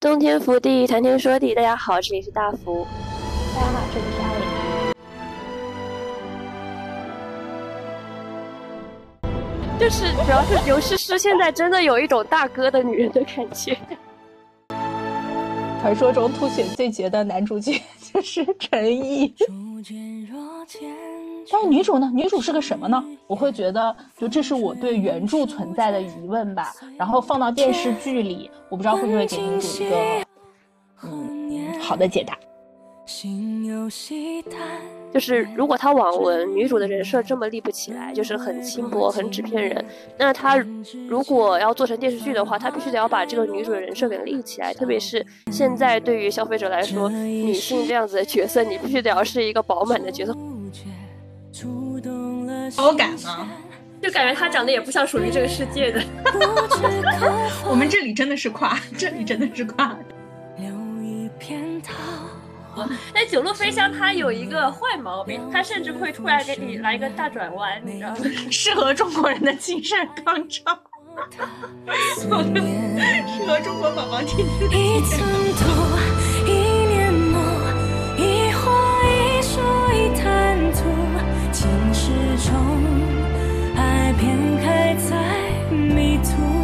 洞天福地，谈天说地。大家好，这里是大福。大家好，这里是阿伟。就是主要是刘诗诗现在真的有一种大哥的女人的感觉。传说中吐血最绝的男主角就是陈毅。但是女主呢？女主是个什么呢？我会觉得，就这是我对原著存在的疑问吧。然后放到电视剧里，我不知道会不会给女主一个嗯好的解答。就是如果他网文女主的人设这么立不起来，就是很轻薄、很纸片人，那他如果要做成电视剧的话，他必须得要把这个女主的人设给立起来。特别是现在对于消费者来说，女性这样子的角色，你必须得要是一个饱满的角色。好感吗？就感觉他长得也不像属于这个世界的。我们这里真的是夸，这里真的是夸。但九路飞香它有一个坏毛病，它甚至会突然给你来一个大转弯，你知道吗？适合中国人的精神高潮。适合中国宝宝听。中爱偏开在迷途。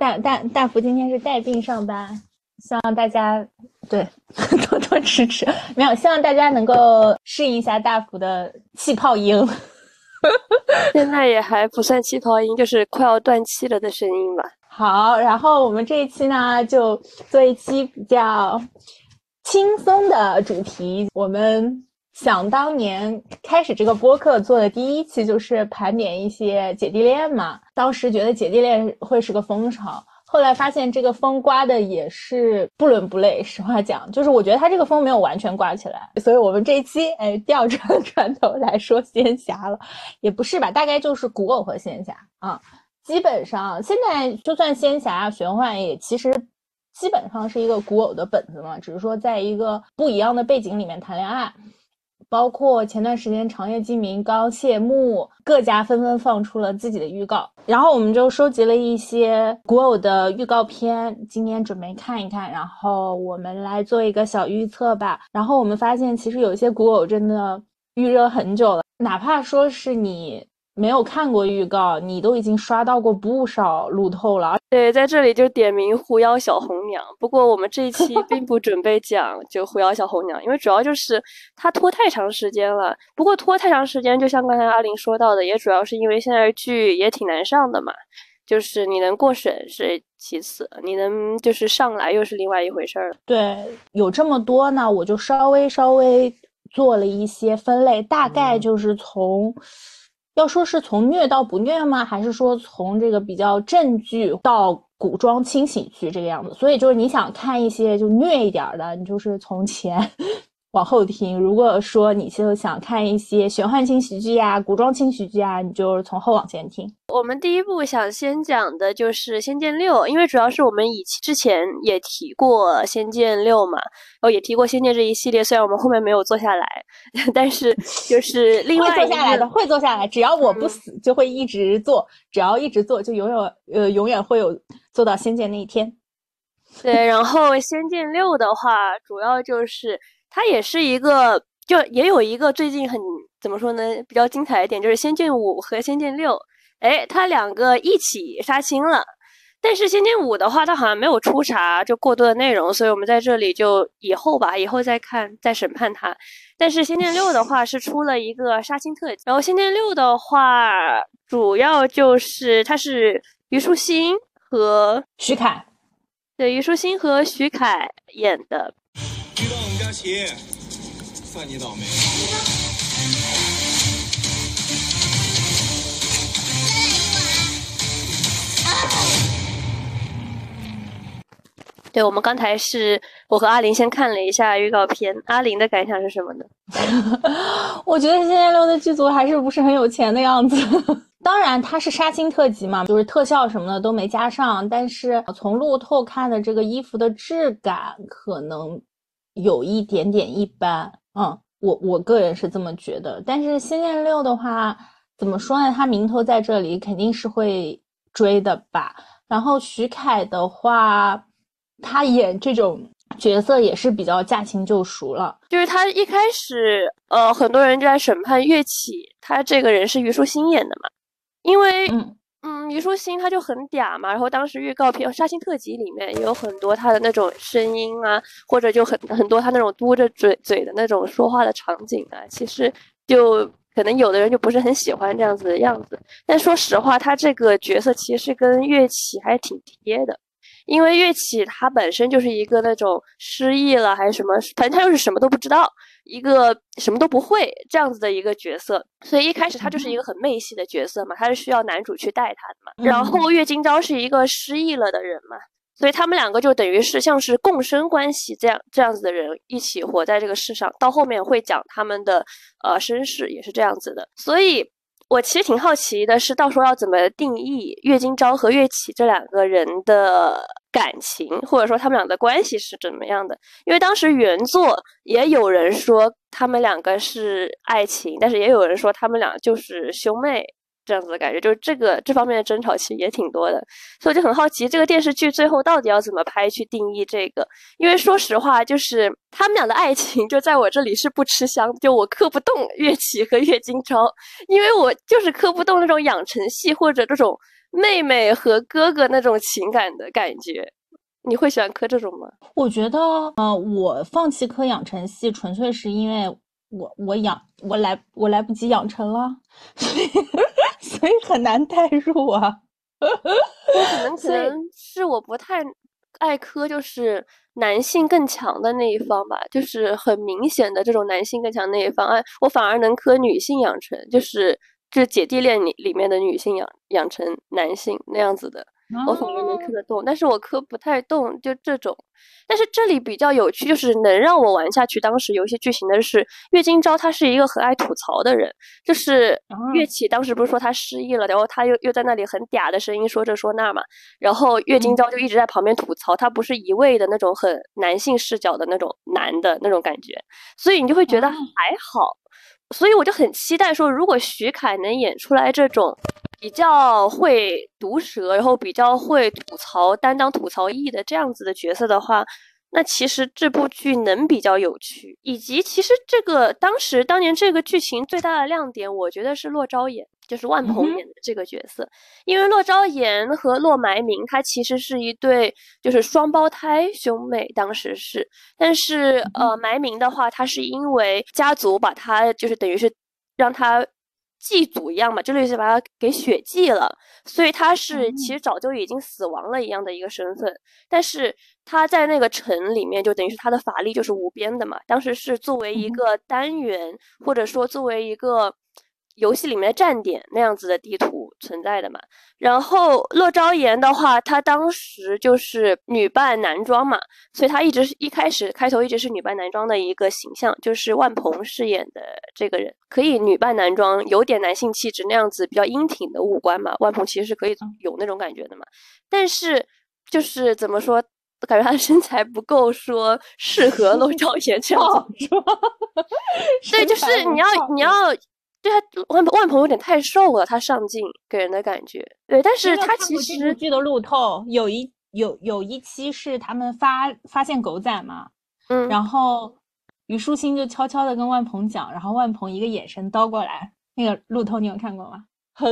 大大大福今天是带病上班，希望大家对 多多支持。没有，希望大家能够适应一下大福的气泡音。现在也还不算气泡音，就是快要断气了的声音吧。好，然后我们这一期呢，就做一期比较轻松的主题。我们想当年开始这个播客做的第一期，就是盘点一些姐弟恋嘛。当时觉得姐弟恋会是个风潮，后来发现这个风刮的也是不伦不类。实话讲，就是我觉得他这个风没有完全刮起来，所以我们这一期哎调转转头来说仙侠了，也不是吧？大概就是古偶和仙侠啊。基本上现在就算仙侠玄幻，也其实基本上是一个古偶的本子嘛，只是说在一个不一样的背景里面谈恋爱。包括前段时间长夜烬明刚谢幕，各家纷纷放出了自己的预告，然后我们就收集了一些古偶的预告片，今天准备看一看，然后我们来做一个小预测吧。然后我们发现，其实有些古偶真的预热很久了，哪怕说是你。没有看过预告，你都已经刷到过不少路透了。对，在这里就点名狐妖小红娘。不过我们这一期并不准备讲就狐妖小红娘，因为主要就是它拖太长时间了。不过拖太长时间，就像刚才阿林说到的，也主要是因为现在剧也挺难上的嘛。就是你能过审是其次，你能就是上来又是另外一回事儿了。对，有这么多呢，我就稍微稍微做了一些分类，大概就是从。要说是从虐到不虐吗？还是说从这个比较正剧到古装清醒剧这个样子？所以就是你想看一些就虐一点的，你就是从前。往后听，如果说你就想看一些玄幻轻喜剧啊、古装轻喜剧啊，你就从后往前听。我们第一部想先讲的就是《仙剑六》，因为主要是我们以之前也提过《仙剑六》嘛，然后也提过《仙剑》这一系列。虽然我们后面没有做下来，但是就是另外会做下来的，会做下来。只要我不死，就会一直做；只要一直做，就永远呃永远会有做到《仙剑》那一天。对，然后《仙剑六》的话，主要就是。它也是一个，就也有一个最近很怎么说呢，比较精彩一点，就是《仙剑五》和《仙剑六》，哎，它两个一起杀青了。但是《仙剑五》的话，它好像没有出啥就过多的内容，所以我们在这里就以后吧，以后再看再审判它。但是《仙剑六》的话是出了一个杀青特辑，然后《仙剑六》的话主要就是它是虞书欣和徐凯，对，虞书欣和徐凯演的。遇到我们家秦，算你倒霉。对我们刚才是我和阿林先看了一下预告片，阿林的感想是什么呢？我觉得《仙剑六》的剧组还是不是很有钱的样子。当然，它是杀青特辑嘛，就是特效什么的都没加上。但是从路透看的这个衣服的质感，可能有一点点一般。嗯，我我个人是这么觉得。但是《仙剑六》的话，怎么说呢？它名头在这里，肯定是会追的吧。然后徐凯的话，他演这种角色也是比较驾轻就熟了。就是他一开始，呃，很多人就在审判岳启，他这个人是虞书欣演的嘛。因为，嗯，嗯虞书欣她就很嗲嘛，然后当时预告片《杀青特辑》里面也有很多她的那种声音啊，或者就很很多她那种嘟着嘴嘴的那种说话的场景啊，其实就可能有的人就不是很喜欢这样子的样子。但说实话，她这个角色其实跟岳启还挺贴的，因为岳启他本身就是一个那种失忆了还是什么，反正他又是什么都不知道。一个什么都不会这样子的一个角色，所以一开始他就是一个很媚系的角色嘛，他是需要男主去带他的嘛。然后岳金钊是一个失忆了的人嘛，所以他们两个就等于是像是共生关系这样这样子的人一起活在这个世上。到后面会讲他们的呃身世也是这样子的，所以。我其实挺好奇的，是到时候要怎么定义岳金钊和岳启这两个人的感情，或者说他们俩的关系是怎么样的？因为当时原作也有人说他们两个是爱情，但是也有人说他们俩就是兄妹。这样子的感觉，就是这个这方面的争吵其实也挺多的，所以我就很好奇，这个电视剧最后到底要怎么拍去定义这个？因为说实话，就是他们俩的爱情就在我这里是不吃香，就我磕不动岳启和岳金钊，因为我就是磕不动那种养成系或者这种妹妹和哥哥那种情感的感觉。你会喜欢磕这种吗？我觉得，呃，我放弃磕养成系，纯粹是因为我我养我来我来不及养成了，所以。所以很难代入啊，可能 可能是我不太爱磕，就是男性更强的那一方吧，就是很明显的这种男性更强那一方，哎，我反而能磕女性养成，就是就是姐弟恋里里面的女性养养成男性那样子的。我反而能磕得动，但是我磕不太动，就这种。但是这里比较有趣，就是能让我玩下去。当时游戏剧情的是岳金钊，他是一个很爱吐槽的人。就是岳起当时不是说他失忆了，然后他又又在那里很嗲的声音说这说那嘛，然后岳金钊就一直在旁边吐槽，他不是一味的那种很男性视角的那种男的那种感觉，所以你就会觉得还好。所以我就很期待说，如果徐凯能演出来这种。比较会毒舌，然后比较会吐槽、担当吐槽役的这样子的角色的话，那其实这部剧能比较有趣。以及其实这个当时当年这个剧情最大的亮点，我觉得是骆昭言，就是万鹏演的这个角色。因为骆昭言和骆埋明他其实是一对就是双胞胎兄妹，当时是。但是呃，埋明的话，他是因为家族把他就是等于是让他。祭祖一样嘛，就类似把他给血祭了，所以他是其实早就已经死亡了一样的一个身份，但是他在那个城里面就等于是他的法力就是无边的嘛，当时是作为一个单元或者说作为一个。游戏里面的站点那样子的地图存在的嘛，然后乐昭言的话，她当时就是女扮男装嘛，所以她一直是一开始开头一直是女扮男装的一个形象，就是万鹏饰演的这个人。可以女扮男装，有点男性气质那样子比较英挺的五官嘛，万鹏其实是可以有那种感觉的嘛，但是就是怎么说，感觉他的身材不够说适合乐 昭言这样子，对，就是你要你要。对他万万鹏有点太瘦了，他上镜给人的感觉。对，但是他其实剧的路透有一有有一期是他们发发现狗仔嘛，嗯，然后虞书欣就悄悄的跟万鹏讲，然后万鹏一个眼神刀过来，那个路透你有看过吗？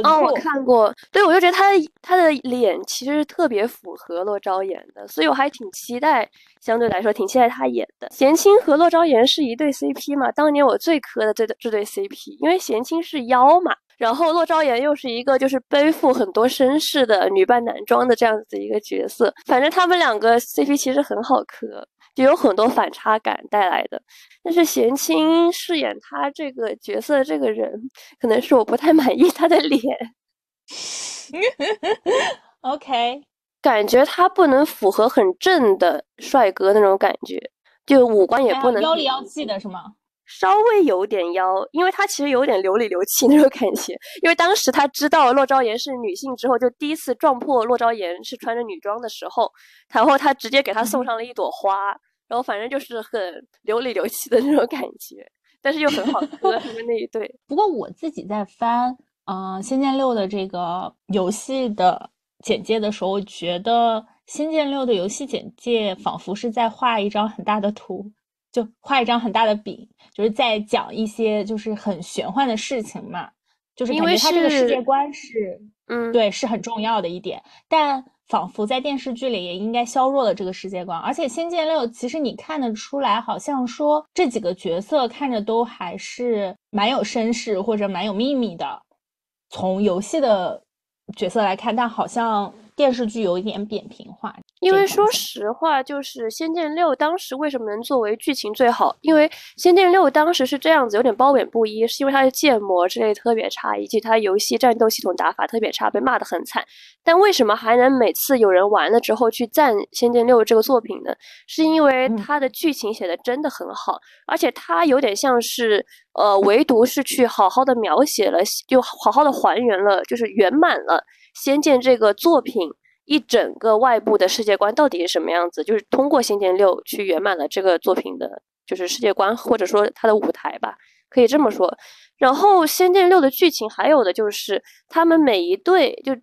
哦，我看过，对，我就觉得他的他的脸其实是特别符合洛昭言的，所以我还挺期待，相对来说挺期待他演的。贤青和洛昭言是一对 CP 嘛，当年我最磕的这这对 CP，因为贤青是妖嘛，然后洛昭言又是一个就是背负很多身世的女扮男装的这样子的一个角色，反正他们两个 CP 其实很好磕。就有很多反差感带来的，但是贤青饰演他这个角色的这个人，可能是我不太满意他的脸。OK，感觉他不能符合很正的帅哥那种感觉，就五官也不能妖里妖气的是吗？稍微有点妖，因为他其实有点流里流气那种感觉。因为当时他知道洛昭言是女性之后，就第一次撞破洛昭言是穿着女装的时候，然后他直接给他送上了一朵花，然后反正就是很流里流气的那种感觉，但是又很好喝他们那一 对。不过我自己在翻嗯《仙剑六》的这个游戏的简介的时候，我觉得《仙剑六》的游戏简介仿佛是在画一张很大的图。就画一张很大的饼，就是在讲一些就是很玄幻的事情嘛，就是因为它这个世界观是，嗯，对，是很重要的一点。但仿佛在电视剧里也应该削弱了这个世界观。而且《仙剑六》其实你看得出来，好像说这几个角色看着都还是蛮有身世或者蛮有秘密的。从游戏的角色来看，但好像。电视剧有一点扁平化，因为说实话，就是《仙剑六》当时为什么能作为剧情最好？因为《仙剑六》当时是这样子，有点褒贬不一，是因为它的建模之类特别差，以及它游戏战斗系统打法特别差，被骂得很惨。但为什么还能每次有人玩了之后去赞《仙剑六》这个作品呢？是因为它的剧情写的真的很好，而且它有点像是，呃，唯独是去好好的描写了，就好好的还原了，就是圆满了。《仙剑》这个作品一整个外部的世界观到底是什么样子？就是通过《仙剑六》去圆满了这个作品的，就是世界观或者说它的舞台吧，可以这么说。然后《仙剑六》的剧情还有的就是他们每一对就。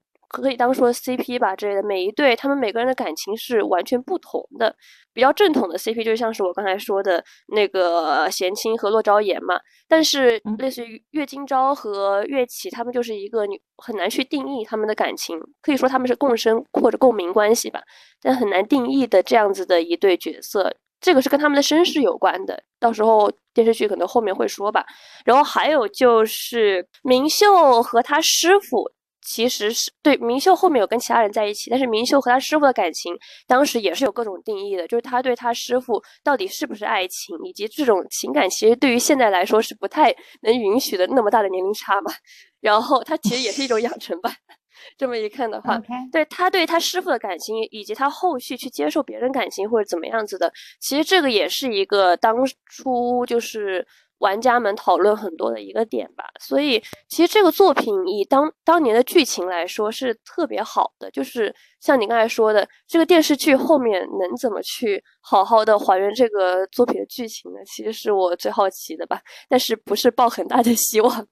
可以当说 CP 吧之类的，每一对他们每个人的感情是完全不同的。比较正统的 CP 就像是我刚才说的那个贤清和洛昭言嘛。但是类似于岳今朝和岳绮，他们就是一个你很难去定义他们的感情，可以说他们是共生或者共鸣关系吧，但很难定义的这样子的一对角色。这个是跟他们的身世有关的，到时候电视剧可能后面会说吧。然后还有就是明秀和他师傅。其实是对明秀后面有跟其他人在一起，但是明秀和他师傅的感情当时也是有各种定义的，就是他对他师傅到底是不是爱情，以及这种情感其实对于现在来说是不太能允许的那么大的年龄差嘛。然后他其实也是一种养成吧，这么一看的话，对他对他师傅的感情，以及他后续去接受别人感情或者怎么样子的，其实这个也是一个当初就是。玩家们讨论很多的一个点吧，所以其实这个作品以当当年的剧情来说是特别好的，就是像你刚才说的，这个电视剧后面能怎么去好好的还原这个作品的剧情呢？其实是我最好奇的吧，但是不是抱很大的希望。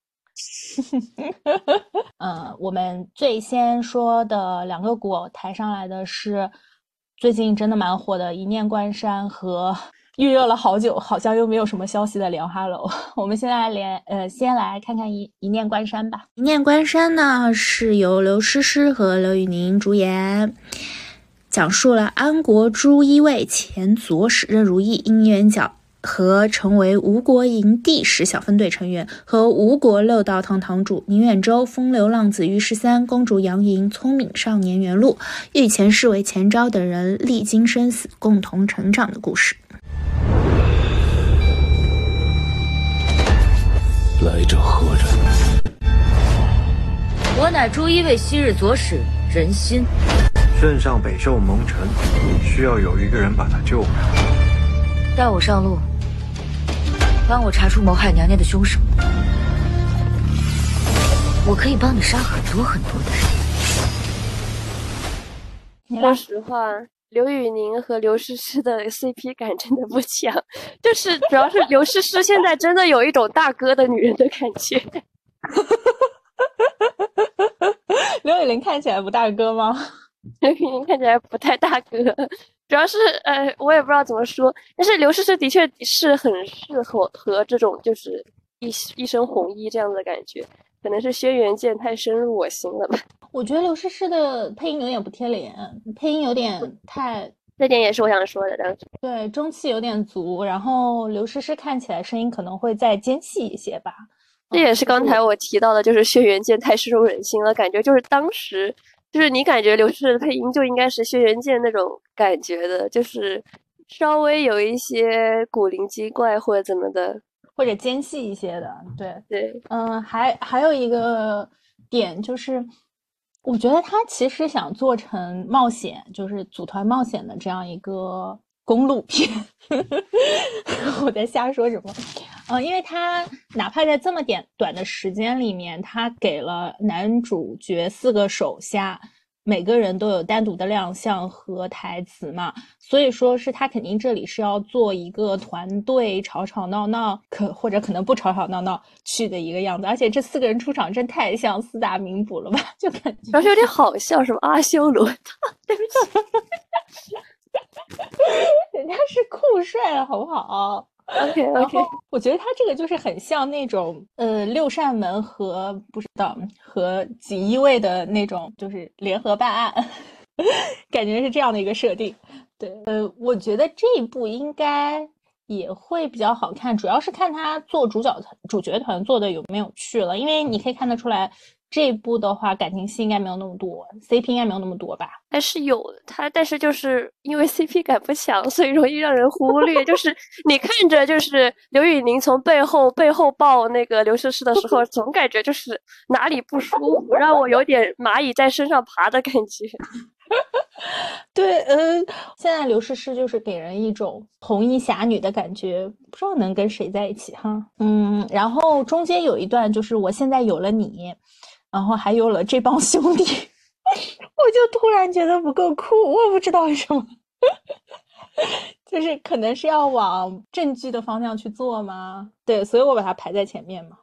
嗯，我们最先说的两个股抬上来的是最近真的蛮火的《一念关山》和。预热了好久，好像又没有什么消息的莲花楼。我们现在连呃，先来看看一一念关山吧。一念关山呢，是由刘诗诗和刘宇宁主演，讲述了安国朱一卫前左使任如意因缘角和成为吴国营第十小分队成员，和吴国六道堂堂主宁远舟、风流浪子于十三、公主杨莹、聪明少年袁禄、御前侍卫钱昭等人历经生死，共同成长的故事。来者何人？我乃朱一卫昔日左使人心。圣上北寿蒙尘，需要有一个人把他救回来。带我上路，帮我查出谋害娘娘的凶手。我可以帮你杀很多很多的人。说实话。刘宇宁和刘诗诗的 CP 感真的不强，就是主要是刘诗诗现在真的有一种大哥的女人的感觉。刘宇宁看起来不大哥吗？刘宇宁看起来不太大哥，主要是呃，我也不知道怎么说，但是刘诗诗的确是很适合和这种就是一一身红衣这样的感觉。可能是轩辕剑太深入我心了吧？我觉得刘诗诗的配音有点不贴脸，配音有点太……这点也是我想说的。对，中气有点足，然后刘诗诗看起来声音可能会再尖细一些吧。这也是刚才我提到的，就是轩辕剑太深入人心了，感觉就是当时就是你感觉刘诗诗的配音就应该是轩辕剑那种感觉的，就是稍微有一些古灵精怪或者怎么的。或者尖细一些的，对对，嗯，还还有一个点就是，我觉得他其实想做成冒险，就是组团冒险的这样一个公路片。我在瞎说什么？嗯，因为他哪怕在这么点短的时间里面，他给了男主角四个手下。每个人都有单独的亮相和台词嘛，所以说是他肯定这里是要做一个团队吵吵闹闹，可或者可能不吵吵闹闹去的一个样子。而且这四个人出场真太像四大名捕了吧，就感觉，而且有点好笑，什么阿修罗，对不起，人家是酷帅了，好不好？OK OK，我觉得他这个就是很像那种呃六扇门和不知道和锦衣卫的那种，就是联合办案，感觉是这样的一个设定。对，呃，我觉得这一部应该也会比较好看，主要是看他做主角团主角团做的有没有趣了，因为你可以看得出来。这一部的话，感情戏应该没有那么多，CP 应该没有那么多吧？还是有他，但是就是因为 CP 感不强，所以容易让人忽略。就是你看着，就是刘宇宁从背后背后抱那个刘诗诗的时候，总感觉就是哪里不舒服，让我有点蚂蚁在身上爬的感觉。对，嗯，现在刘诗诗就是给人一种红衣侠女的感觉，不知道能跟谁在一起哈。嗯，然后中间有一段就是我现在有了你。然后还有了这帮兄弟，我就突然觉得不够酷，我不知道为什么，就是可能是要往正剧的方向去做吗？对，所以我把它排在前面嘛。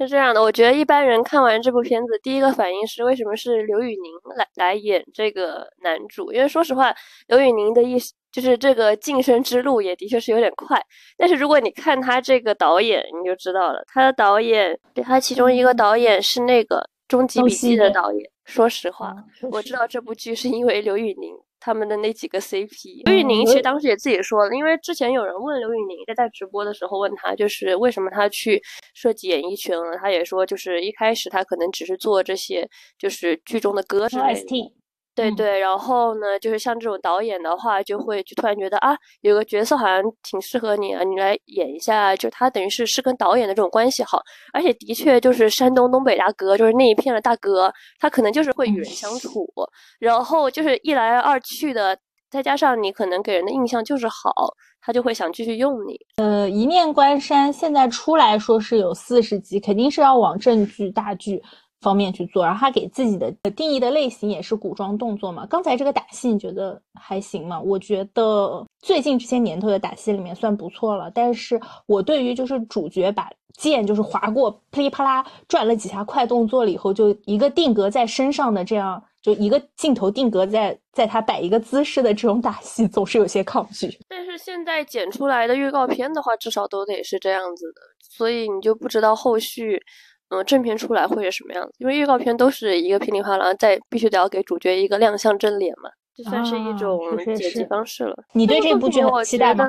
是这样的，我觉得一般人看完这部片子，第一个反应是为什么是刘宇宁来来演这个男主？因为说实话，刘宇宁的意思就是这个晋升之路也的确是有点快。但是如果你看他这个导演，你就知道了，他的导演，对他其中一个导演是那个。终极笔记的导演，说实话，我知道这部剧是因为刘宇宁他们的那几个 CP。刘宇宁其实当时也自己说了，因为之前有人问刘宇宁在在直播的时候问他，就是为什么他去设计演艺圈了，他也说就是一开始他可能只是做这些就是剧中的歌之类的。对对，然后呢，就是像这种导演的话，就会就突然觉得啊，有个角色好像挺适合你啊，你来演一下。就他等于是是跟导演的这种关系好，而且的确就是山东东北大哥，就是那一片的大哥，他可能就是会与人相处，然后就是一来二去的，再加上你可能给人的印象就是好，他就会想继续用你。呃，一念关山现在出来说是有四十集，肯定是要往正剧大剧。方面去做，然后他给自己的定义的类型也是古装动作嘛。刚才这个打戏你觉得还行吗？我觉得最近这些年头的打戏里面算不错了。但是我对于就是主角把剑就是划过，噼里啪啦转了几下快动作了以后，就一个定格在身上的这样，就一个镜头定格在在他摆一个姿势的这种打戏，总是有些抗拒。但是现在剪出来的预告片的话，至少都得是这样子的，所以你就不知道后续。嗯，正片出来会是什么样子？因为预告片都是一个噼里啪啦，在必须得要给主角一个亮相正脸嘛，这算是一种剪辑方式了。你对这部剧期待吗？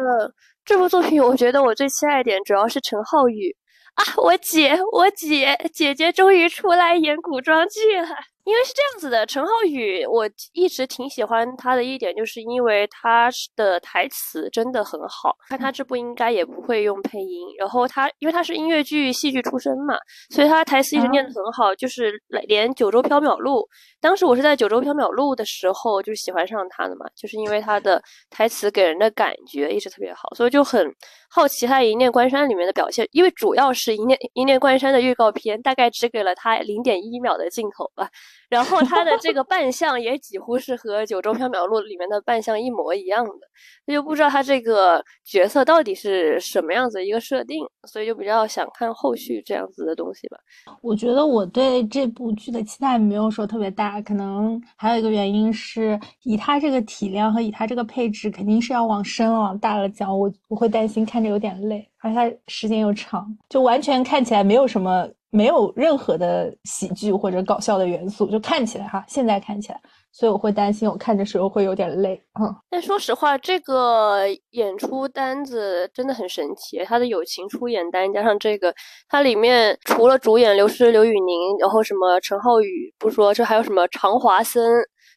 这部作品，我觉得我最期待点主要是陈浩宇啊，我姐，我姐，姐姐终于出来演古装剧了。因为是这样子的，陈浩宇，我一直挺喜欢他的一点，就是因为他的台词真的很好。看他这部应该也不会用配音，然后他因为他是音乐剧、戏剧出身嘛，所以他台词一直念得很好。就是连《九州缥缈录》，当时我是在《九州缥缈录》的时候就喜欢上他的嘛，就是因为他的台词给人的感觉一直特别好，所以就很好奇他《一念关山》里面的表现。因为主要是《一念一念关山》的预告片大概只给了他零点一秒的镜头吧。然后他的这个扮相也几乎是和《九州缥缈录》里面的扮相一模一样的，那就不知道他这个角色到底是什么样子一个设定，所以就比较想看后续这样子的东西吧。我觉得我对这部剧的期待没有说特别大，可能还有一个原因是以他这个体量和以他这个配置，肯定是要往深、往大了讲，我我会担心看着有点累，而且它时间又长，就完全看起来没有什么。没有任何的喜剧或者搞笑的元素，就看起来哈，现在看起来，所以我会担心我看的时候会有点累啊。但说实话，这个演出单子真的很神奇，他的友情出演单加上这个，它里面除了主演刘诗、刘宇宁，然后什么陈浩宇不说，这还有什么常华森，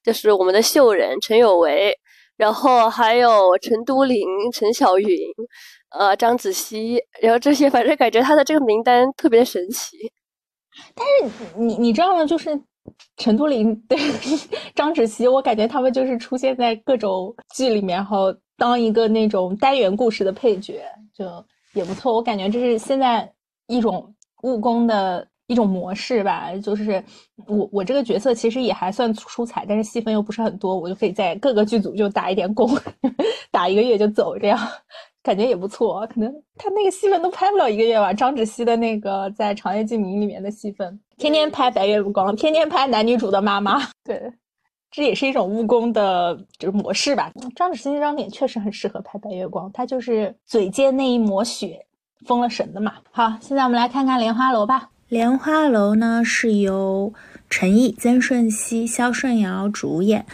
就是我们的秀人陈有为，然后还有陈都灵、陈小云。呃，张子熙，然后这些，反正感觉他的这个名单特别神奇。但是你你知道吗？就是陈都灵 对张芷溪，我感觉他们就是出现在各种剧里面，然后当一个那种单元故事的配角，就也不错。我感觉这是现在一种务工的一种模式吧，就是我我这个角色其实也还算出彩，但是戏份又不是很多，我就可以在各个剧组就打一点工，打一个月就走，这样感觉也不错。可能他那个戏份都拍不了一个月吧，张芷溪的那个在《长夜烬明》里面的戏份。天天拍白月光，天天拍男女主的妈妈，对，这也是一种务工的就是模式吧。张芷溪那张脸确实很适合拍白月光，她就是嘴尖那一抹血封了神的嘛。好，现在我们来看看《莲花楼》吧。《莲花楼》呢是由陈毅、曾舜晞、肖顺尧主演。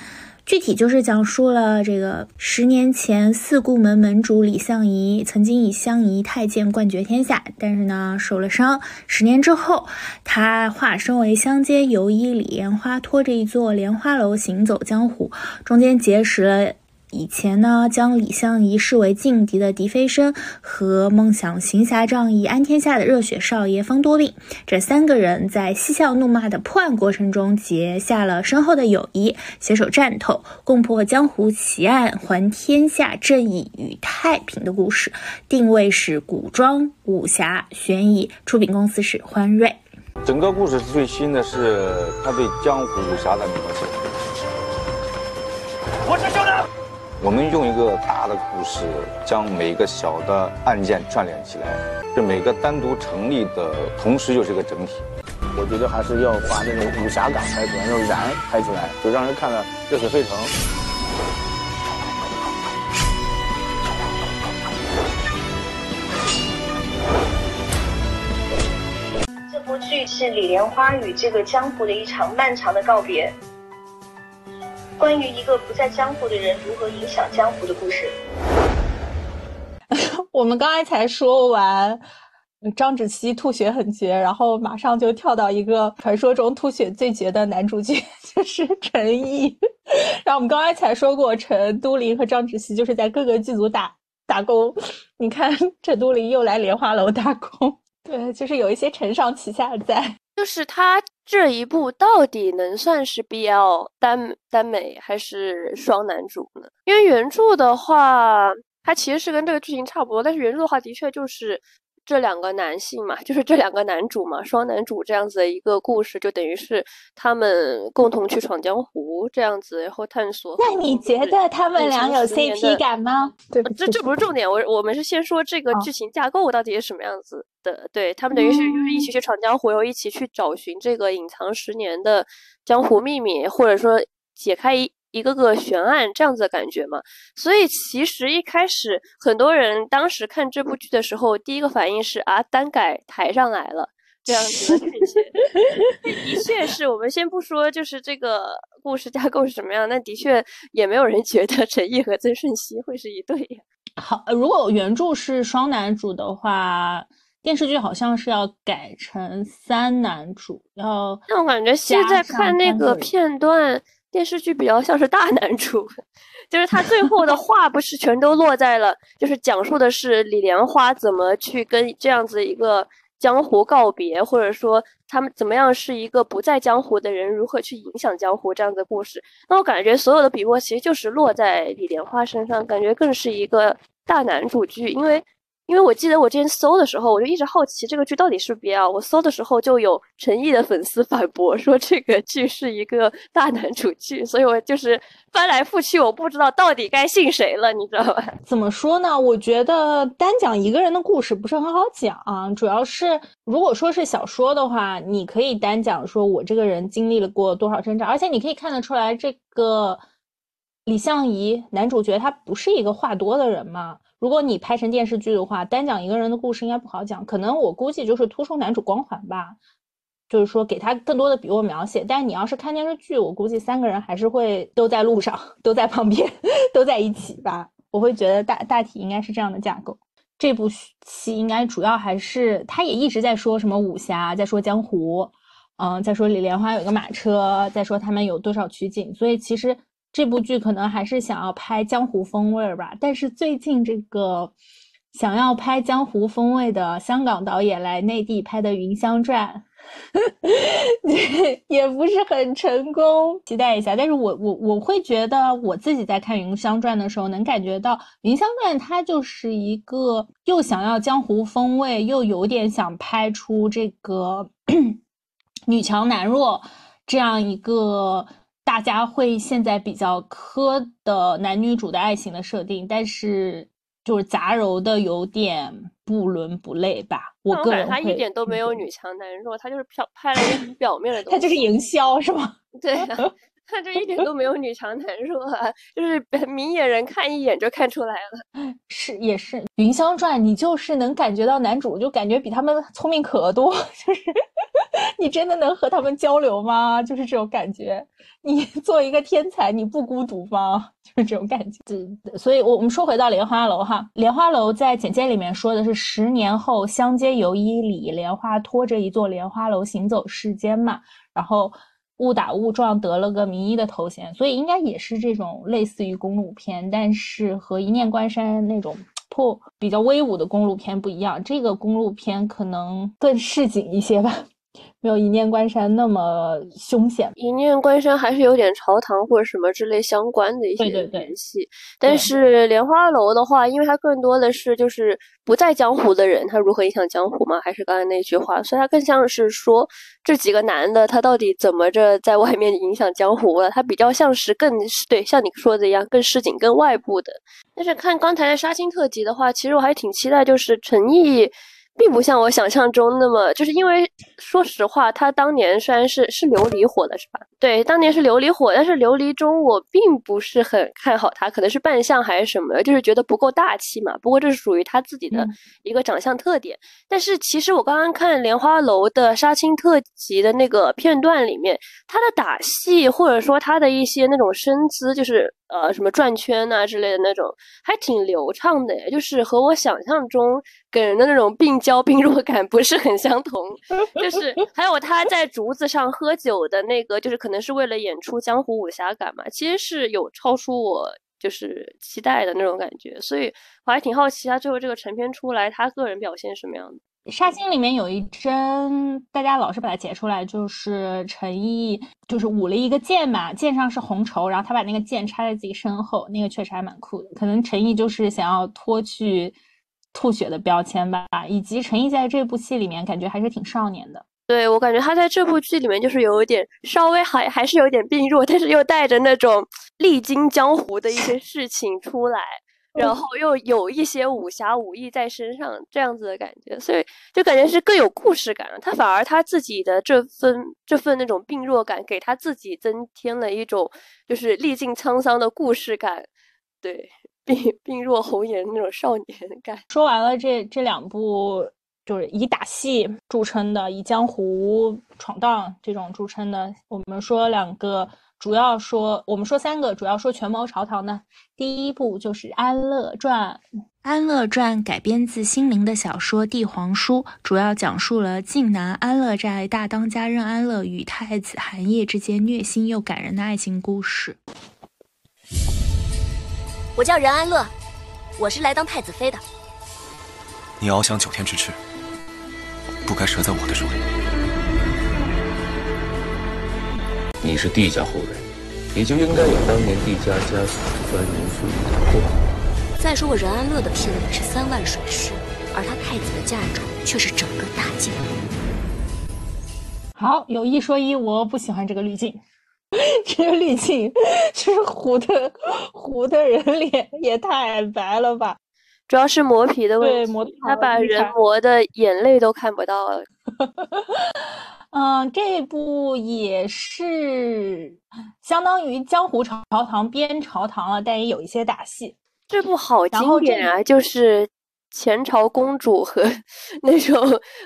具体就是讲述了这个十年前四顾门门主李相夷曾经以相夷太监冠绝天下，但是呢受了伤。十年之后，他化身为乡间游医李莲花，拖着一座莲花楼行走江湖，中间结识了。以前呢，将李相夷视为劲敌的狄飞升和梦想行侠仗义安天下的热血少爷方多病，这三个人在嬉笑怒骂的破案过程中结下了深厚的友谊，携手战斗，共破江湖奇案，还天下正义与太平的故事。定位是古装武侠悬疑，出品公司是欢瑞。整个故事最新的是他对江湖武侠的描写。我是。我们用一个大的故事，将每个小的案件串联起来，这每个单独成立的同时又是一个整体。我觉得还是要把那种武侠感拍出来，那种燃拍出来，就让人看了热血沸腾。这部剧是李莲花与这个江湖的一场漫长的告别。关于一个不在江湖的人如何影响江湖的故事。我们刚才才说完张芷溪吐血很绝，然后马上就跳到一个传说中吐血最绝的男主角，就是陈毅。然后我们刚才才说过，陈都灵和张芷溪就是在各个剧组打打工。你看，陈都灵又来莲花楼打工，对，就是有一些承上启下在。就是他这一部到底能算是 BL 单单美还是双男主呢？因为原著的话，它其实是跟这个剧情差不多，但是原著的话，的确就是。这两个男性嘛，就是这两个男主嘛，双男主这样子的一个故事，就等于是他们共同去闯江湖这样子，然后探索。那你觉得他们俩有 CP 感吗？对，这这不是重点，我我们是先说这个剧情架构到底是什么样子的。对他们等于是就是一起去闯江湖，然后一起去找寻这个隐藏十年的江湖秘密，或者说解开一。一个个悬案这样子的感觉嘛，所以其实一开始很多人当时看这部剧的时候，第一个反应是啊，单改抬上来了这样子的剧情。的确是我们先不说，就是这个故事架构是什么样，那的确也没有人觉得陈毅和曾舜晞会是一对呀。好，如果原著是双男主的话，电视剧好像是要改成三男主，要。那我感觉现在看那个片段。电视剧比较像是大男主，就是他最后的 话不是全都落在了，就是讲述的是李莲花怎么去跟这样子一个江湖告别，或者说他们怎么样是一个不在江湖的人如何去影响江湖这样子的故事。那我感觉所有的笔墨其实就是落在李莲花身上，感觉更是一个大男主剧，因为。因为我记得我之前搜的时候，我就一直好奇这个剧到底是 BL。我搜的时候就有陈毅的粉丝反驳说这个剧是一个大男主剧，所以我就是翻来覆去，我不知道到底该信谁了，你知道吧？怎么说呢？我觉得单讲一个人的故事不是很好讲，主要是如果说是小说的话，你可以单讲说我这个人经历了过多少挣扎，而且你可以看得出来，这个李相夷男主角他不是一个话多的人嘛。如果你拍成电视剧的话，单讲一个人的故事应该不好讲，可能我估计就是突出男主光环吧，就是说给他更多的笔墨描写。但你要是看电视剧，我估计三个人还是会都在路上，都在旁边，都在一起吧。我会觉得大大体应该是这样的架构。这部戏应该主要还是他也一直在说什么武侠，在说江湖，嗯，在说李莲花有一个马车，在说他们有多少取景，所以其实。这部剧可能还是想要拍江湖风味儿吧，但是最近这个想要拍江湖风味的香港导演来内地拍的《云香传》，也不是很成功，期待一下。但是我我我会觉得，我自己在看《云香传》的时候，能感觉到《云香传》它就是一个又想要江湖风味，又有点想拍出这个 女强男弱这样一个大家会现在比较磕的男女主的爱情的设定，但是就是杂糅的有点不伦不类吧。我个人他一点都没有女强男弱，他就是漂拍了一个很表面的东西。他就是营销是吗？对呀，他 这 一点都没有女强男弱啊，就是明眼人看一眼就看出来了。是也是，《云香传》你就是能感觉到男主就感觉比他们聪明可多，就是你真的能和他们交流吗？就是这种感觉。你做一个天才，你不孤独吗？就是这种感觉。所以，我我们说回到莲花楼哈，莲花楼在简介里面说的是十年后相接游一里，莲花拖着一座莲花楼行走世间嘛。然后误打误撞得了个名医的头衔，所以应该也是这种类似于公路片，但是和一念关山那种破比较威武的公路片不一样。这个公路片可能更市井一些吧。没有一念关山那么凶险，一念关山还是有点朝堂或者什么之类相关的一些联系。但是莲花楼的话，因为它更多的是就是不在江湖的人，他如何影响江湖嘛？还是刚才那句话，所以它更像是说这几个男的他到底怎么着在外面影响江湖了？他比较像是更对像你说的一样，更市井、更外部的。但是看刚才的杀青特辑的话，其实我还挺期待，就是陈毅。并不像我想象中那么，就是因为说实话，他当年虽然是是琉璃火的，是吧？对，当年是琉璃火，但是琉璃中我并不是很看好他，可能是扮相还是什么，就是觉得不够大气嘛。不过这是属于他自己的一个长相特点。但是其实我刚刚看莲花楼的杀青特辑的那个片段里面，他的打戏或者说他的一些那种身姿，就是呃什么转圈啊之类的那种，还挺流畅的，就是和我想象中给人的那种病。娇病弱感不是很相同，就是还有他在竹子上喝酒的那个，就是可能可能是为了演出江湖武侠感嘛，其实是有超出我就是期待的那种感觉，所以我还挺好奇他最后这个成片出来，他个人表现什么样的。杀青里面有一帧，大家老是把它截出来，就是陈毅就是舞了一个剑嘛，剑上是红绸，然后他把那个剑插在自己身后，那个确实还蛮酷的，可能陈毅就是想要脱去。吐血的标签吧，以及陈毅在这部戏里面感觉还是挺少年的。对我感觉他在这部剧里面就是有一点稍微还还是有点病弱，但是又带着那种历经江湖的一些事情出来，然后又有一些武侠武艺在身上这样子的感觉，所以就感觉是更有故事感。他反而他自己的这份这份那种病弱感，给他自己增添了一种就是历尽沧桑的故事感。对。病病弱红颜那种少年感。说完了这这两部，就是以打戏著称的，以江湖闯荡这种著称的。我们说两个，主要说我们说三个，主要说权谋朝堂的。第一部就是《安乐传》，《安乐传》改编自心灵的小说《帝皇书》，主要讲述了晋南安乐寨大当家任安乐与太子韩烨之间虐心又感人的爱情故事。我叫任安乐，我是来当太子妃的。你翱翔九天之翅，不该折在我的手里。你是帝家后人，也就应该有当年帝家家族翻云覆雨的魄力。再说我任安乐的聘礼是三万水师，而他太子的嫁妆却是整个大晋。好，有一说一，我不喜欢这个滤镜。这个滤镜就是糊的，糊的人脸也太白了吧！主要是磨皮的问题，他把人磨的眼泪都看不到了。嗯，这部也是相当于江湖朝堂边朝堂了，但也有一些打戏。这部好经典啊，就是。前朝公主和 那种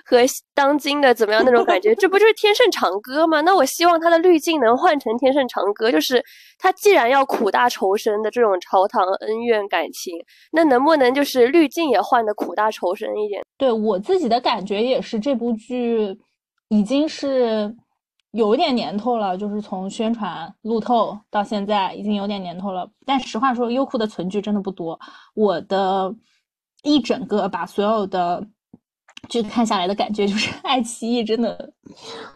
和当今的怎么样那种感觉，这不就是《天盛长歌》吗？那我希望它的滤镜能换成《天盛长歌》，就是它既然要苦大仇深的这种朝堂恩怨感情，那能不能就是滤镜也换的苦大仇深一点？对我自己的感觉也是，这部剧已经是有点年头了，就是从宣传路透到现在已经有点年头了。但实话说，优酷的存剧真的不多，我的。一整个把所有的剧看下来的感觉就是，爱奇艺真的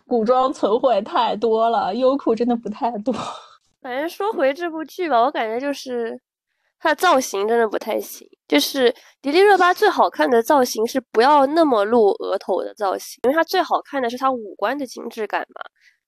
古装存货也太多了，优酷真的不太多。反正说回这部剧吧，我感觉就是它的造型真的不太行。就是迪丽热巴最好看的造型是不要那么露额头的造型，因为它最好看的是它五官的精致感嘛。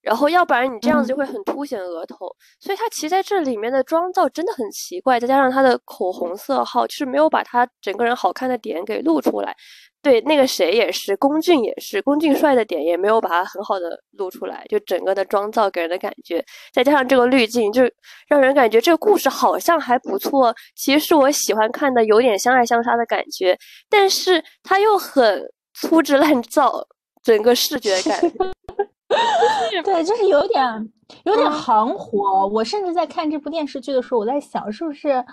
然后要不然你这样子就会很凸显额头，所以它其实在这里面的妆造真的很奇怪，再加上它的口红色号，就是没有把它整个人好看的点给露出来。对，那个谁也是，龚俊也是，龚俊帅的点也没有把它很好的露出来，就整个的妆造给人的感觉，再加上这个滤镜，就让人感觉这个故事好像还不错。其实是我喜欢看的，有点相爱相杀的感觉，但是它又很粗制滥造，整个视觉感。对，就是有点有点行活。我甚至在看这部电视剧的时候，我在想，是不是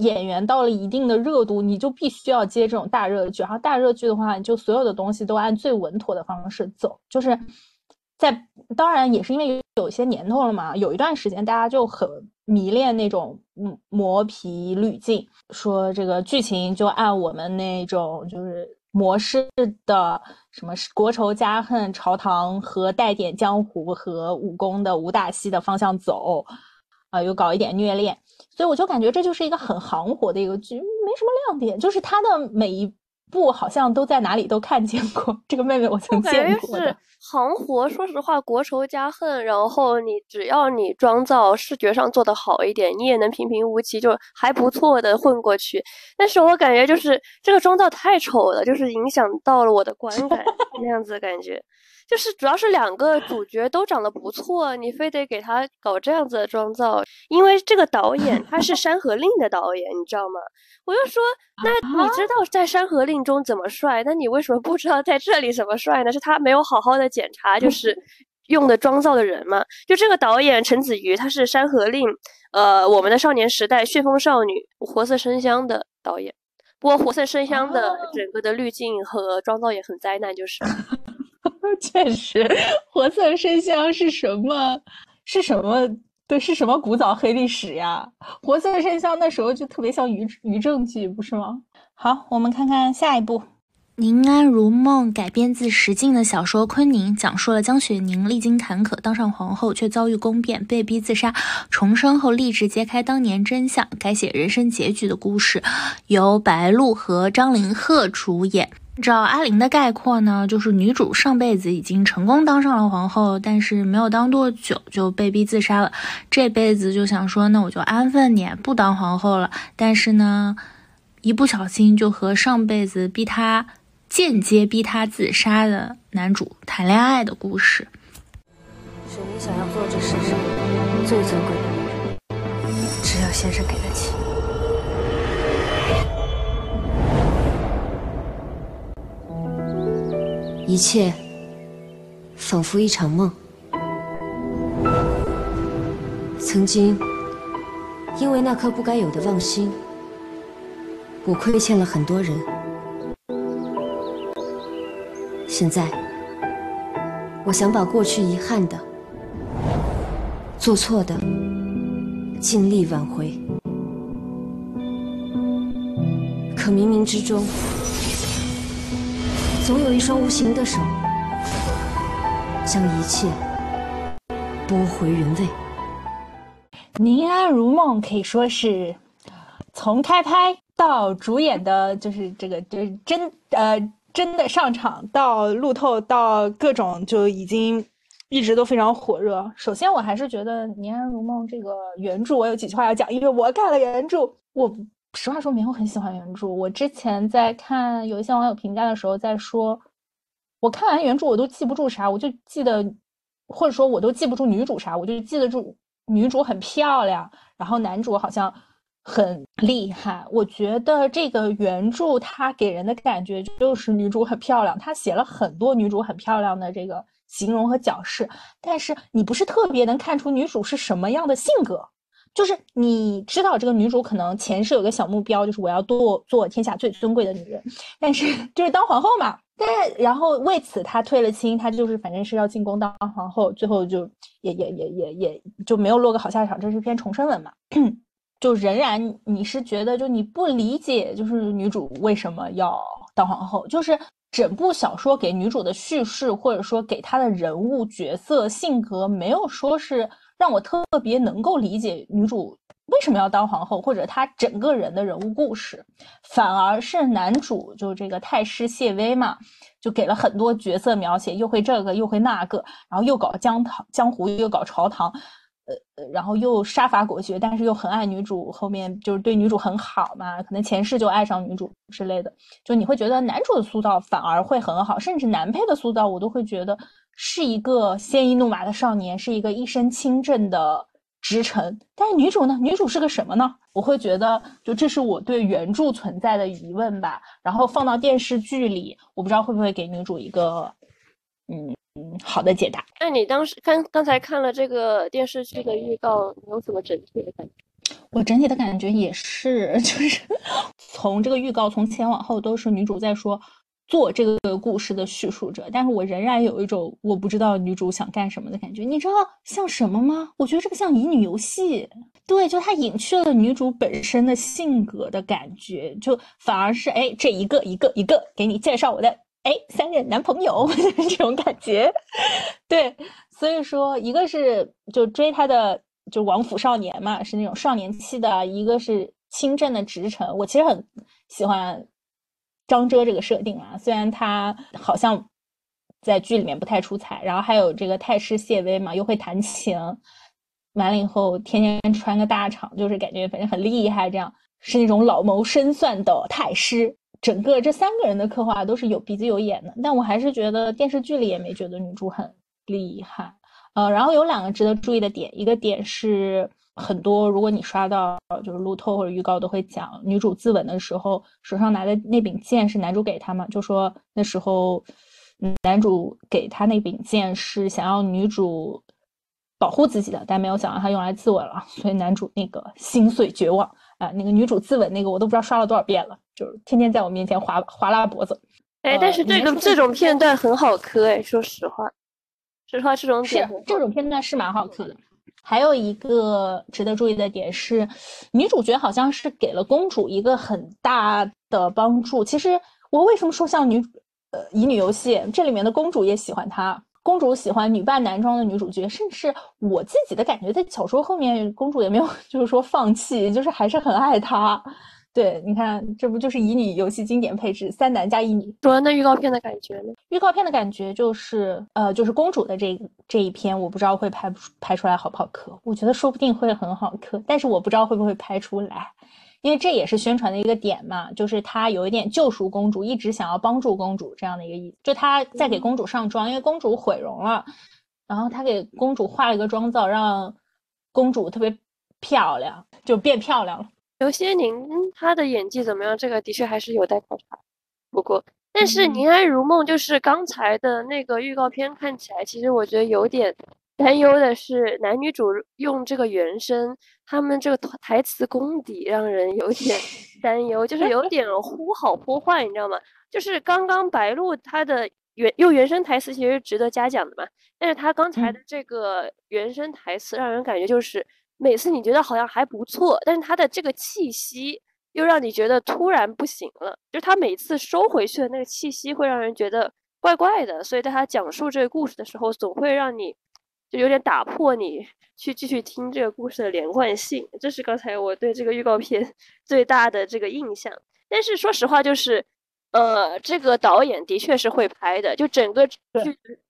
演员到了一定的热度，你就必须要接这种大热剧。然后大热剧的话，你就所有的东西都按最稳妥的方式走。就是在当然也是因为有些年头了嘛，有一段时间大家就很迷恋那种嗯磨皮滤镜，说这个剧情就按我们那种就是。模式的什么国仇家恨、朝堂和带点江湖和武功的武打戏的方向走，啊，又搞一点虐恋，所以我就感觉这就是一个很行活的一个剧，没什么亮点，就是它的每一。不，好像都在哪里都看见过这个妹妹，我曾见过是行活。说实话，国仇家恨，然后你只要你妆造视觉上做得好一点，你也能平平无奇，就还不错的混过去。但是我感觉就是这个妆造太丑了，就是影响到了我的观感，那样子的感觉。就是主要是两个主角都长得不错，你非得给他搞这样子的妆造，因为这个导演他是《山河令》的导演，你知道吗？我就说，那你知道在《山河令》中怎么帅，那你为什么不知道在这里怎么帅呢？是他没有好好的检查，就是用的妆造的人嘛？就这个导演陈子瑜，他是《山河令》呃，《我们的少年时代》《旋风少女》《活色生香》的导演。不过《活色生香》的整个的滤镜和妆造也很灾难，就是。确实，活色生香是什么？是什么？对，是什么古早黑历史呀？活色生香那时候就特别像于于正剧，不是吗？好，我们看看下一部《宁安如梦》，改编自石静的小说《昆宁》，讲述了江雪宁历经坎坷当上皇后，却遭遇宫变，被逼自杀，重生后立志揭开当年真相，改写人生结局的故事，由白鹿和张凌赫主演。照阿玲的概括呢，就是女主上辈子已经成功当上了皇后，但是没有当多久就被逼自杀了。这辈子就想说，那我就安分点，不当皇后了。但是呢，一不小心就和上辈子逼她、间接逼她自杀的男主谈恋爱的故事。是你想要做这世上最尊贵的女人，只要先生给得起。一切仿佛一场梦。曾经因为那颗不该有的妄心，我亏欠了很多人。现在，我想把过去遗憾的、做错的，尽力挽回。可冥冥之中。总有一双无形的手，将一切拨回原位。《宁安如梦》可以说是从开拍到主演的，就是这个，就是真呃真的上场到路透到各种，就已经一直都非常火热。首先，我还是觉得《宁安如梦》这个原著，我有几句话要讲，因为我看了原著，我。实话说，没有很喜欢原著。我之前在看有一些网友评价的时候，在说，我看完原著我都记不住啥，我就记得，或者说我都记不住女主啥，我就记得住女主很漂亮，然后男主好像很厉害。我觉得这个原著它给人的感觉就是女主很漂亮，他写了很多女主很漂亮的这个形容和角饰，但是你不是特别能看出女主是什么样的性格。就是你知道这个女主可能前世有个小目标，就是我要做做天下最尊贵的女人，但是就是当皇后嘛。但然后为此她退了亲，她就是反正是要进宫当皇后，最后就也也也也也就没有落个好下场。这是篇重生文嘛，就仍然你是觉得就你不理解，就是女主为什么要当皇后，就是。整部小说给女主的叙事，或者说给她的人物角色性格，没有说是让我特别能够理解女主为什么要当皇后，或者她整个人的人物故事，反而是男主就这个太师谢威嘛，就给了很多角色描写，又会这个又会那个，然后又搞江堂江湖，又搞朝堂。呃，然后又杀伐果决，但是又很爱女主，后面就是对女主很好嘛，可能前世就爱上女主之类的，就你会觉得男主的塑造反而会很好，甚至男配的塑造我都会觉得是一个鲜衣怒马的少年，是一个一身清正的直臣。但是女主呢？女主是个什么呢？我会觉得，就这是我对原著存在的疑问吧。然后放到电视剧里，我不知道会不会给女主一个，嗯。嗯，好的解答。那你当时刚刚才看了这个电视剧的预告，你有什么整体的感觉？我整体的感觉也是，就是从这个预告从前往后都是女主在说做这个故事的叙述者，但是我仍然有一种我不知道女主想干什么的感觉。你知道像什么吗？我觉得这个像乙女游戏，对，就它隐去了女主本身的性格的感觉，就反而是哎这一个一个一个给你介绍我的。哎，三任男朋友 这种感觉，对，所以说一个是就追他的就王府少年嘛，是那种少年期的；一个是清正的直臣。我其实很喜欢张遮这个设定啊，虽然他好像在剧里面不太出彩。然后还有这个太师谢威嘛，又会弹琴，完了以后天天穿个大氅，就是感觉反正很厉害，这样是那种老谋深算的太师。整个这三个人的刻画都是有鼻子有眼的，但我还是觉得电视剧里也没觉得女主很厉害。呃，然后有两个值得注意的点，一个点是很多如果你刷到就是路透或者预告都会讲，女主自刎的时候手上拿的那柄剑是男主给她嘛，就说那时候男主给她那柄剑是想要女主保护自己的，但没有想到她用来自刎了，所以男主那个心碎绝望啊，那个女主自刎那个我都不知道刷了多少遍了。就是天天在我面前划划拉脖子，哎，但是这个这种片段很好磕哎，说实话，说实话这种点这种片段是蛮好磕的。还有一个值得注意的点是，女主角好像是给了公主一个很大的帮助。其实我为什么说像女呃乙女游戏，这里面的公主也喜欢她，公主喜欢女扮男装的女主角，甚至我自己的感觉，在小说后面，公主也没有 就是说放弃，就是还是很爱她。对，你看，这不就是乙女游戏经典配置，三男加一女。说那预告片的感觉呢？预告片的感觉就是，呃，就是公主的这这一篇，我不知道会拍拍出来好不好磕。我觉得说不定会很好磕，但是我不知道会不会拍出来，因为这也是宣传的一个点嘛，就是他有一点救赎公主，一直想要帮助公主这样的一个意思。就他在给公主上妆，因为公主毁容了，然后他给公主化了一个妆造，让公主特别漂亮，就变漂亮了。刘些宁她的演技怎么样？这个的确还是有待考察。不过，但是《宁安如梦》就是刚才的那个预告片看起来，其实我觉得有点担忧的是，男女主用这个原声，他们这个台词功底让人有点 担忧，就是有点忽好忽坏，你知道吗？就是刚刚白鹿她的原用原声台词其实值得嘉奖的嘛，但是她刚才的这个原声台词让人感觉就是。每次你觉得好像还不错，但是他的这个气息又让你觉得突然不行了。就是他每次收回去的那个气息会让人觉得怪怪的，所以在他讲述这个故事的时候，总会让你就有点打破你去继续听这个故事的连贯性。这是刚才我对这个预告片 最大的这个印象。但是说实话，就是。呃，这个导演的确是会拍的，就整个剧，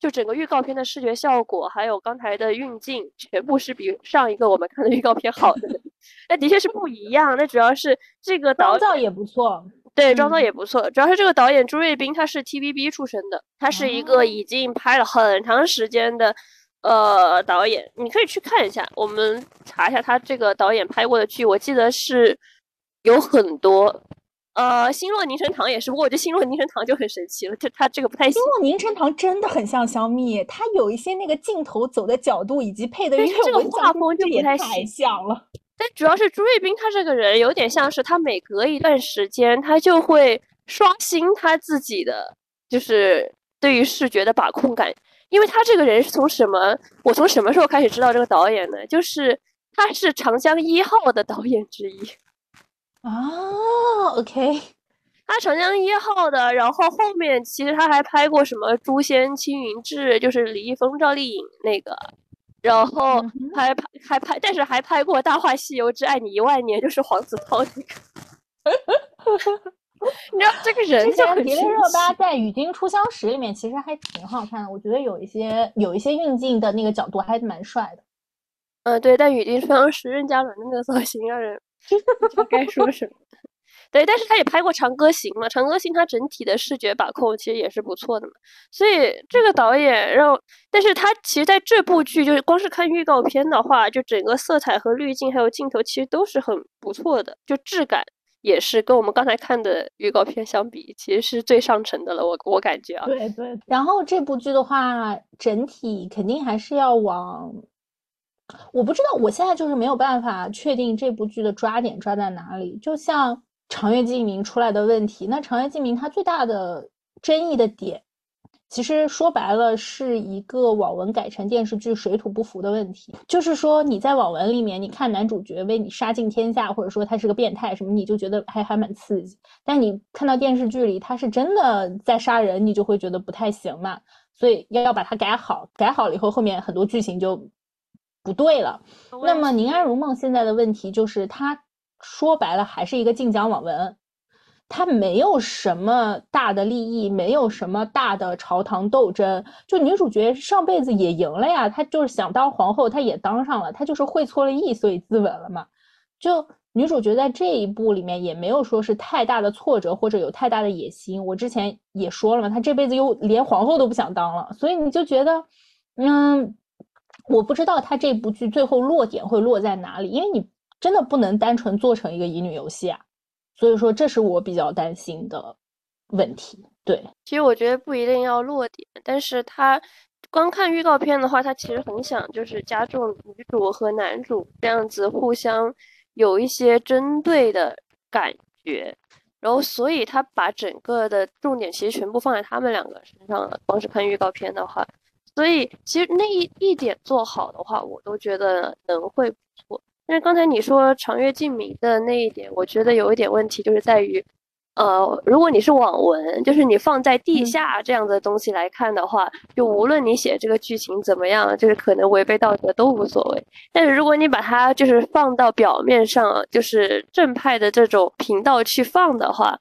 就整个预告片的视觉效果，还有刚才的运镜，全部是比上一个我们看的预告片好的。那的确是不一样。那主要是这个导造也不错，对，妆造也不错。主要是这个导演朱瑞斌，他是 TVB 出身的，他是一个已经拍了很长时间的呃导演。你可以去看一下，我们查一下他这个导演拍过的剧，我记得是有很多。呃，星落凝成糖也是，不过我觉得星落凝成糖就很神奇了，就它这个不太。星落凝成糖真的很像香蜜，它有一些那个镜头走的角度以及配的乐，这个画风就不太像了。但主要是朱瑞斌他这个人有点像是他每隔一段时间他就会刷新他自己的就是对于视觉的把控感，因为他这个人是从什么？我从什么时候开始知道这个导演呢？就是他是长江一号的导演之一。啊，OK，他长江一号的，然后后面其实他还拍过什么《诛仙》《青云志》，就是李易峰、赵丽颖那个，然后还拍还拍，但是还拍过《大话西游之爱你一万年》，就是黄子韬那个。你知道这个人之前迪丽热巴在《与君初相识》里面其实还挺好看的，我觉得有一些有一些运镜的那个角度还蛮帅的。嗯，对，但《与君初相识》任嘉伦的那个造型让人不知道该说什么。对，但是他也拍过《长歌行》嘛，《长歌行》它整体的视觉把控其实也是不错的嘛。所以这个导演让，但是他其实在这部剧就是光是看预告片的话，就整个色彩和滤镜还有镜头其实都是很不错的，就质感。也是跟我们刚才看的预告片相比，其实是最上乘的了。我我感觉啊，对对。然后这部剧的话，整体肯定还是要往，我不知道，我现在就是没有办法确定这部剧的抓点抓在哪里。就像《长月烬明》出来的问题，那《长月烬明》它最大的争议的点。其实说白了，是一个网文改成电视剧水土不服的问题。就是说，你在网文里面，你看男主角为你杀尽天下，或者说他是个变态什么，你就觉得还还蛮刺激。但你看到电视剧里他是真的在杀人，你就会觉得不太行嘛。所以要要把它改好，改好了以后，后面很多剧情就不对了。那么《宁安如梦》现在的问题就是，它说白了还是一个晋江网文。他没有什么大的利益，没有什么大的朝堂斗争。就女主角上辈子也赢了呀，她就是想当皇后，她也当上了，她就是会错了意，所以自刎了嘛。就女主角在这一部里面也没有说是太大的挫折或者有太大的野心。我之前也说了嘛，她这辈子又连皇后都不想当了，所以你就觉得，嗯，我不知道他这部剧最后落点会落在哪里，因为你真的不能单纯做成一个乙女游戏啊。所以说，这是我比较担心的问题。对，其实我觉得不一定要落点，但是他光看预告片的话，他其实很想就是加重女主和男主这样子互相有一些针对的感觉，然后所以他把整个的重点其实全部放在他们两个身上了。光是看预告片的话，所以其实那一一点做好的话，我都觉得能会不错。但是刚才你说长月烬明的那一点，我觉得有一点问题，就是在于，呃，如果你是网文，就是你放在地下这样的东西来看的话，就无论你写这个剧情怎么样，就是可能违背道德都无所谓。但是如果你把它就是放到表面上，就是正派的这种频道去放的话。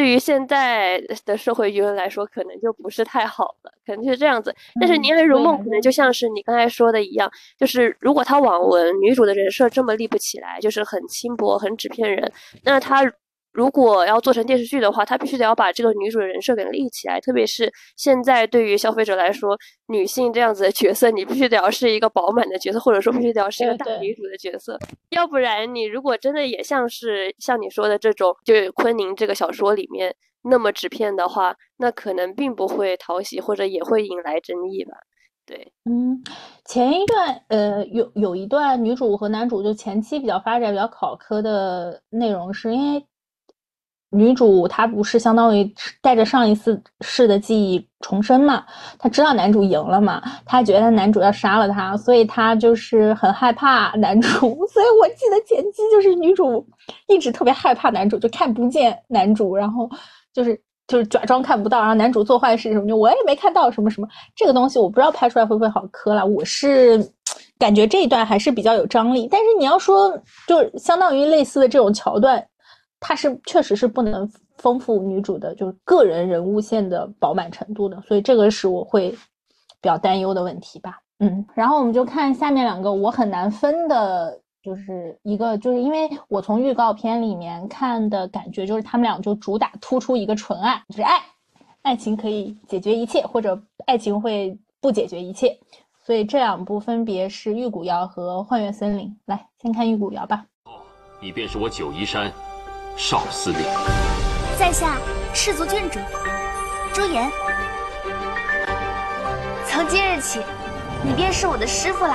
对于现在的社会舆论来说，可能就不是太好了，可能就是这样子。但是《宁安如梦》可能就像是你刚才说的一样，就是如果他网文女主的人设这么立不起来，就是很轻薄、很纸片人，那他。如果要做成电视剧的话，他必须得要把这个女主的人设给立起来。特别是现在对于消费者来说，女性这样子的角色，你必须得要是一个饱满的角色，或者说必须得要是一个大女主的角色。要不然，你如果真的也像是像你说的这种，就是昆凌这个小说里面那么纸片的话，那可能并不会讨喜，或者也会引来争议吧。对，嗯，前一段呃有有一段女主和男主就前期比较发展比较考科的内容，是因为。女主她不是相当于带着上一次世的记忆重生嘛？她知道男主赢了嘛？她觉得男主要杀了她，所以她就是很害怕男主。所以我记得前期就是女主一直特别害怕男主，就看不见男主，然后就是就是假装看不到，然后男主做坏事什么就我也没看到什么什么。这个东西我不知道拍出来会不会好磕了。我是感觉这一段还是比较有张力，但是你要说就相当于类似的这种桥段。它是确实是不能丰富女主的，就是个人人物线的饱满程度的，所以这个是我会比较担忧的问题吧。嗯，然后我们就看下面两个我很难分的，就是一个就是因为我从预告片里面看的感觉，就是他们俩就主打突出一个纯爱，就是爱，爱情可以解决一切，或者爱情会不解决一切，所以这两部分别是玉骨遥和幻月森林。来，先看玉骨遥吧。哦，你便是我九嶷山。少司令，在下赤足郡主朱颜。从今日起，你便是我的师傅了。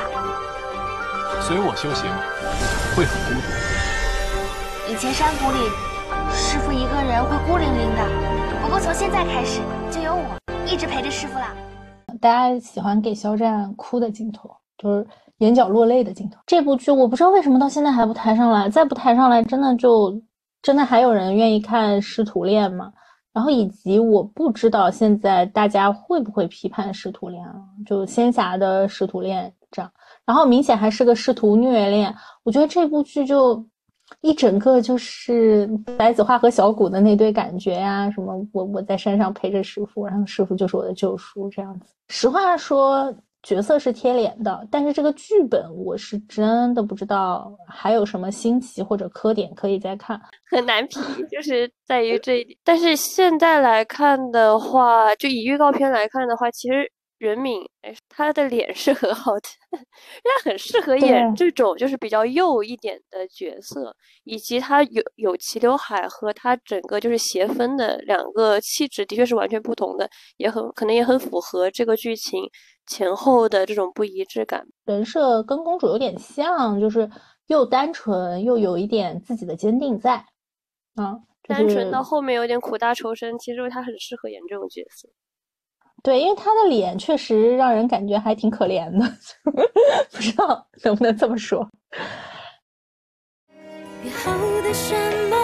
随我修行，会很孤独。以前山谷里，师傅一个人会孤零零的。不过从现在开始，就有我一直陪着师傅了。大家喜欢给肖战哭的镜头，就是眼角落泪的镜头。这部剧我不知道为什么到现在还不抬上来，再不抬上来，真的就。真的还有人愿意看师徒恋吗？然后以及我不知道现在大家会不会批判师徒恋啊？就仙侠的师徒恋这样，然后明显还是个师徒虐恋。我觉得这部剧就一整个就是白子画和小谷的那对感觉呀，什么我我在山上陪着师傅，然后师傅就是我的救赎这样子。实话说。角色是贴脸的，但是这个剧本我是真的不知道还有什么新奇或者磕点可以再看，很难评，就是在于这一点。但是现在来看的话，就以预告片来看的话，其实任敏哎，她的脸是很好的，她很适合演这种就是比较幼一点的角色，以及她有有齐刘海和她整个就是斜分的两个气质，的确是完全不同的，也很可能也很符合这个剧情。前后的这种不一致感，人设跟公主有点像，就是又单纯又有一点自己的坚定在，啊，单纯到后面有点苦大仇深，其实她很适合演这种角色。对，因为她的脸确实让人感觉还挺可怜的，不知道能不能这么说。以后的山盟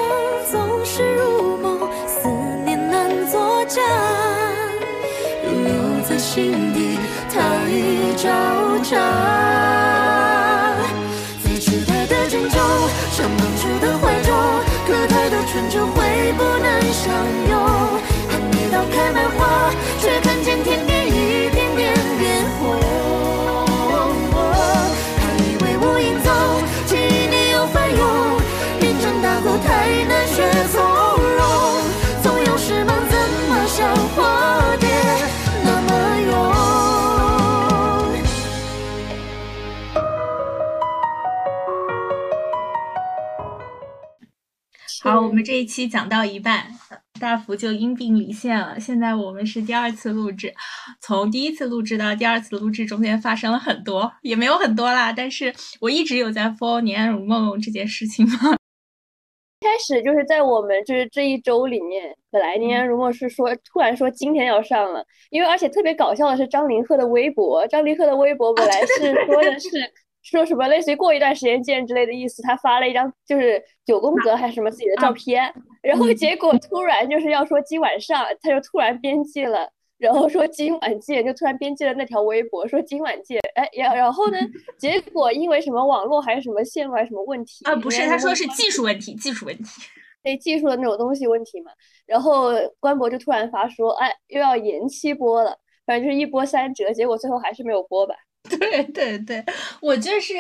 总是如梦，思念难作假，留在心底太招架，最期待的拯救，像当初的怀旧，可太多春秋会不能相拥。还没到开满花，却好，我们这一期讲到一半，大福就因病离线了。现在我们是第二次录制，从第一次录制到第二次录制中间发生了很多，也没有很多啦。但是我一直有在 follow《年安如梦》这件事情嘛。开始就是在我们就是这一周里面，本来《年安如梦》是说突然说今天要上了，因为而且特别搞笑的是张凌赫的微博，张凌赫的微博本来是说的是。说什么类似于过一段时间见之类的意思，他发了一张就是九宫格还是什么自己的照片，然后结果突然就是要说今晚上，他就突然编辑了，然后说今晚见，就突然编辑了那条微博说今晚见，哎，然然后呢，结果因为什么网络还是什么线路还是什么问题啊？不是，他说是技术问题，技术问题，对技术的那种东西问题嘛。然后官博就突然发说，哎，又要延期播了，反正就是一波三折，结果最后还是没有播吧。对对对，我就是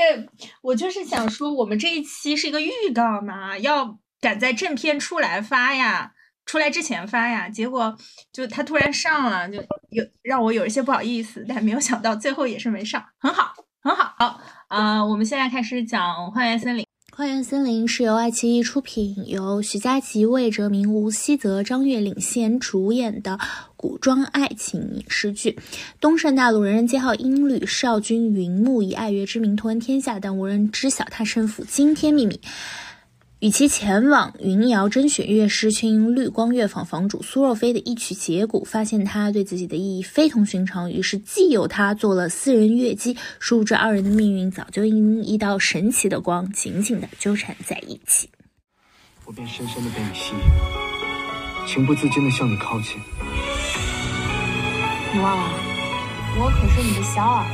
我就是想说，我们这一期是一个预告嘛，要赶在正片出来发呀，出来之前发呀。结果就他突然上了，就有让我有一些不好意思，但没有想到最后也是没上，很好很好。啊，我们现在开始讲《花园森林》。《花园森林》是由爱奇艺出品，由徐佳琪、魏哲鸣、吴希泽、张越领衔主演的古装爱情影视剧。东胜大陆人人皆好音律少君云木以爱乐之名图闻天下，但无人知晓他身负惊天秘密。与其前往云瑶甄选乐师，却因绿光乐坊房主苏若飞的一曲结骨，发现他对自己的意义非同寻常，于是既有他做了私人乐姬。殊不知二人的命运早就因一道神奇的光紧紧的纠缠在一起。我便深深的被你吸引，情不自禁的向你靠近。你忘了，我可是你的小耳朵，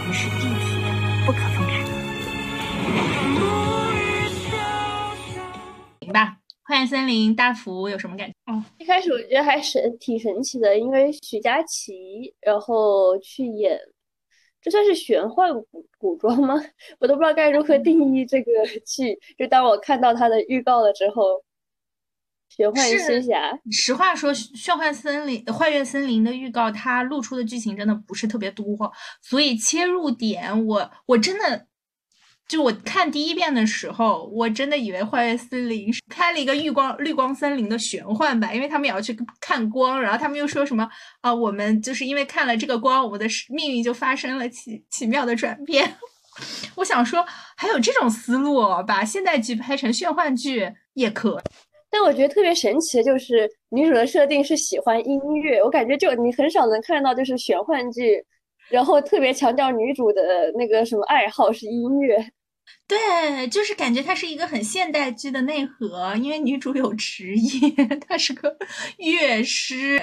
我们是一体的，不可分开。吧，花园森林大福有什么感觉？哦，一开始我觉得还神挺神奇的，因为许佳琪然后去演，这算是玄幻古古装吗？我都不知道该如何定义这个剧。就当我看到它的预告了之后，玄幻仙侠。实话说，玄幻森林、幻月森林的预告，它露出的剧情真的不是特别多，所以切入点，我我真的。就我看第一遍的时候，我真的以为《幻月森林》是开了一个绿光绿光森林的玄幻版，因为他们也要去看光，然后他们又说什么啊，我们就是因为看了这个光，我们的命运就发生了奇奇妙的转变。我想说，还有这种思路，把现代剧拍成玄幻剧也可。但我觉得特别神奇的就是女主的设定是喜欢音乐，我感觉就你很少能看到就是玄幻剧，然后特别强调女主的那个什么爱好是音乐。对，就是感觉它是一个很现代剧的内核，因为女主有职业，她是个乐师。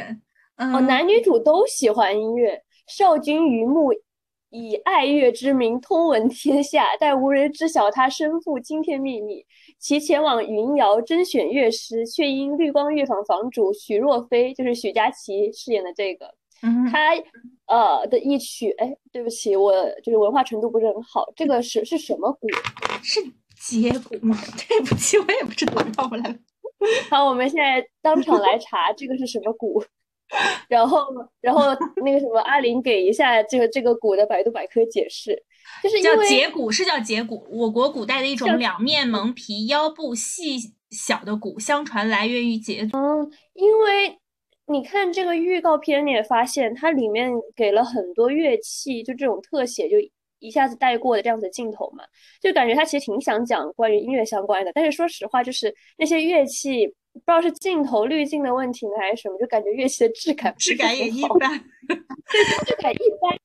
嗯、哦，男女主都喜欢音乐。少君于木以爱乐之名通闻天下，但无人知晓他身负惊天秘密。其前往云瑶甄选乐师，却因绿光乐坊坊主许若飞，就是许佳琪饰演的这个，嗯、他呃的一曲，哎，对不起，我就是文化程度不是很好，这个是是什么鼓？是节鼓吗？对不起，我也不知道，绕回来了。好，我们现在当场来查这个是什么鼓。然后，然后那个什么，阿林给一下这个这个鼓的百度百科解释，就是叫节骨，是叫节骨，我国古代的一种两面蒙皮、腰部细小的鼓，相传来源于节祖。嗯，因为你看这个预告片，你也发现它里面给了很多乐器，就这种特写，就一下子带过的这样子的镜头嘛，就感觉他其实挺想讲关于音乐相关的，但是说实话，就是那些乐器。不知道是镜头滤镜的问题呢，还是什么，就感觉乐器的质感质感也一般，对，质感一般。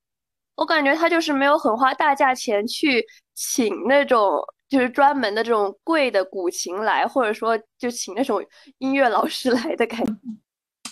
我感觉他就是没有很花大价钱去请那种就是专门的这种贵的古琴来，或者说就请那种音乐老师来的感觉。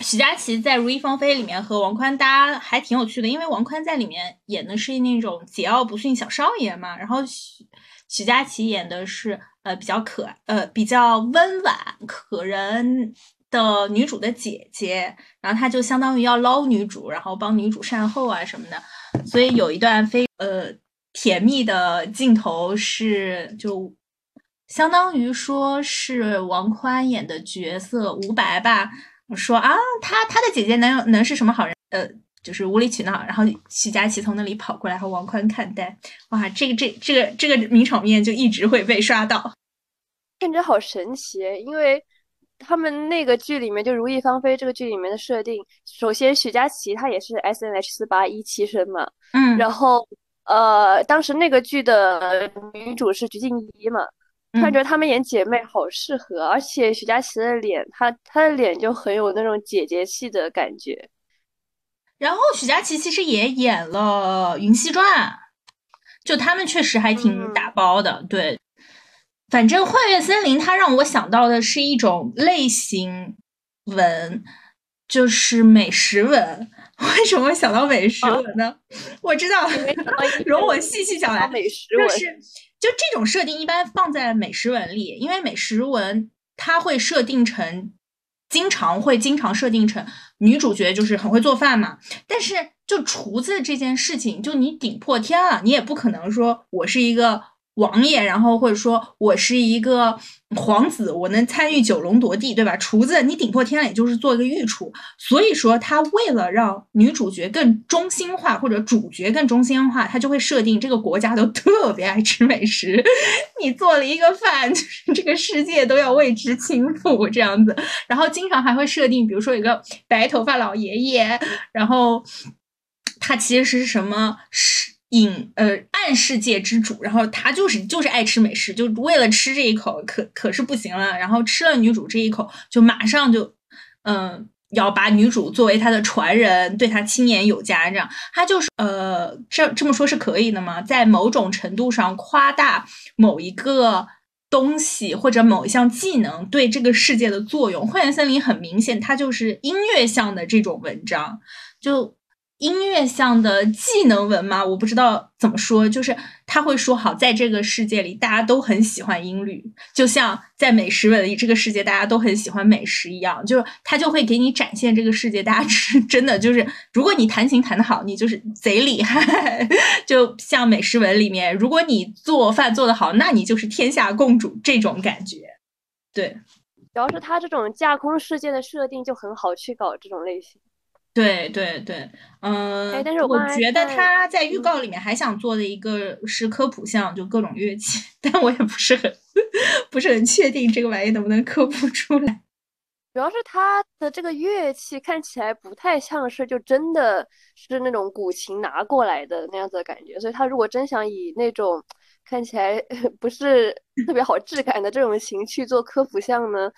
许佳琪在《如意芳菲》里面和王宽搭还挺有趣的，因为王宽在里面演的是那种桀骜不驯小少爷嘛，然后许许佳琪演的是。呃，比较可呃比较温婉可人的女主的姐姐，然后她就相当于要捞女主，然后帮女主善后啊什么的，所以有一段非呃甜蜜的镜头是就相当于说是王宽演的角色吴白吧，说啊他他的姐姐能能是什么好人？呃。就是无理取闹，然后许佳琪从那里跑过来和王宽看待，哇，这个这这个这个名场面就一直会被刷到，感觉好神奇。因为他们那个剧里面，就《如意芳菲》这个剧里面的设定，首先许佳琪她也是 S N H 四八一期生嘛，嗯，然后呃，当时那个剧的女主是鞠婧祎嘛，感觉她们演姐妹好适合，而且许佳琪的脸，她她的脸就很有那种姐姐气的感觉。然后许佳琪其实也演了《云溪传》，就他们确实还挺打包的。嗯、对，反正《幻月森林》它让我想到的是一种类型文，就是美食文。为什么会想到美食文呢？啊、我知道，容我细细讲来。美食文就是就这种设定一般放在美食文里，因为美食文它会设定成。经常会经常设定成女主角就是很会做饭嘛，但是就厨子这件事情，就你顶破天了，你也不可能说我是一个王爷，然后或者说我是一个皇子，我能参与九龙夺地，对吧？厨子你顶破天了，也就是做一个御厨。所以说他为了让女主角更中心化，或者主角更中心化，他就会设定这个国家都特别爱吃美食。你做了一个饭，就是这个世界都要为之倾覆这样子。然后经常还会设定，比如说有个白头发老爷爷，然后他其实是什么是。隐呃暗世界之主，然后他就是就是爱吃美食，就为了吃这一口，可可是不行了。然后吃了女主这一口，就马上就嗯要把女主作为他的传人，对他亲眼有加。这样他就是呃这这么说是可以的吗？在某种程度上夸大某一个东西或者某一项技能对这个世界的作用。幻园森林很明显，它就是音乐向的这种文章，就。音乐向的技能文嘛，我不知道怎么说，就是他会说好，在这个世界里，大家都很喜欢音律，就像在美食文里，这个世界大家都很喜欢美食一样，就是他就会给你展现这个世界，大家是真的就是，如果你弹琴弹得好，你就是贼厉害。就像美食文里面，如果你做饭做得好，那你就是天下共主这种感觉。对，主要是他这种架空世界的设定就很好去搞这种类型。对对对，嗯，哎，但是我觉得他在预告里面还想做的一个是科普项，就各种乐器，但我也不是很不是很确定这个玩意能不能科普出来。主要是他的这个乐器看起来不太像是就真的是那种古琴拿过来的那样子的感觉，所以他如果真想以那种看起来 不是特别好质感的这种琴去做科普项呢，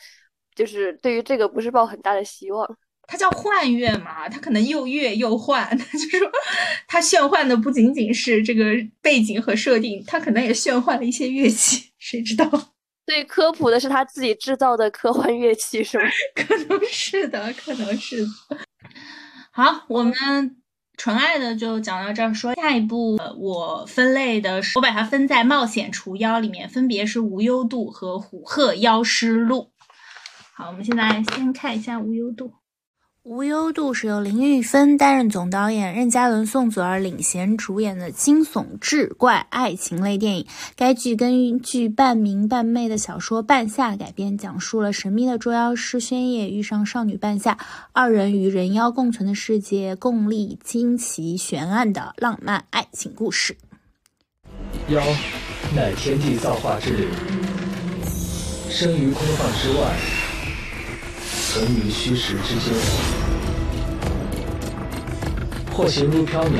就是对于这个不是抱很大的希望。它叫幻乐嘛，它可能又乐又幻，就是说它炫幻的不仅仅是这个背景和设定，它可能也炫幻了一些乐器，谁知道？最科普的是他自己制造的科幻乐器，是吗？可能是的，可能是的。好，我们纯爱的就讲到这儿。说下一步，我分类的是，我把它分在冒险除妖里面，分别是无忧渡和虎鹤妖师录。好，我们现在先看一下无忧渡。无忧渡是由林玉芬担任总导演，任嘉伦、宋祖儿领衔主演的惊悚志怪爱情类电影。该剧根据半明半昧的小说《半夏》改编，讲述了神秘的捉妖师宣夜遇上少女半夏，二人与人妖共存的世界，共历惊奇悬案的浪漫爱情故事。妖，乃天地造化之灵，生于空幻之外。存于虚实之间，或形如缥缈，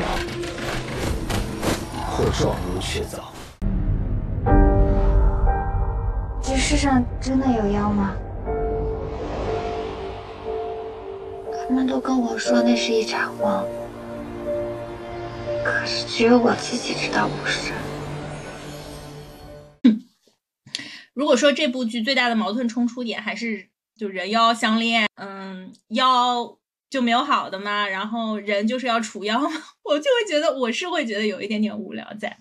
或状如确凿。这世上真的有妖吗？他们都跟我说那是一场梦，可是只有我自己知道不是。如果说这部剧最大的矛盾冲突点还是。就人妖相恋，嗯，妖就没有好的嘛？然后人就是要除妖吗？我就会觉得，我是会觉得有一点点无聊在。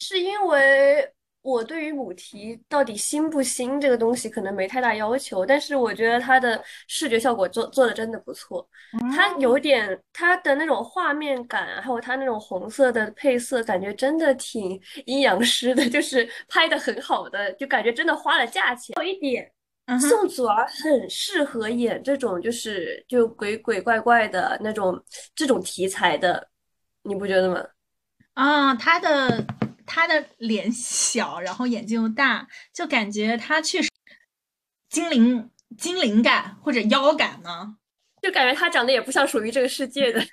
是因为我对于母题到底新不新这个东西可能没太大要求，但是我觉得它的视觉效果做做的真的不错。它有点它的那种画面感，还有它那种红色的配色，感觉真的挺阴阳师的，就是拍的很好的，就感觉真的花了价钱。有一点。宋祖儿很适合演这种，就是就鬼鬼怪怪的那种这种题材的，你不觉得吗？啊，她的她的脸小，然后眼睛又大，就感觉她确实精灵精灵感或者妖感呢，就感觉她长得也不像属于这个世界的。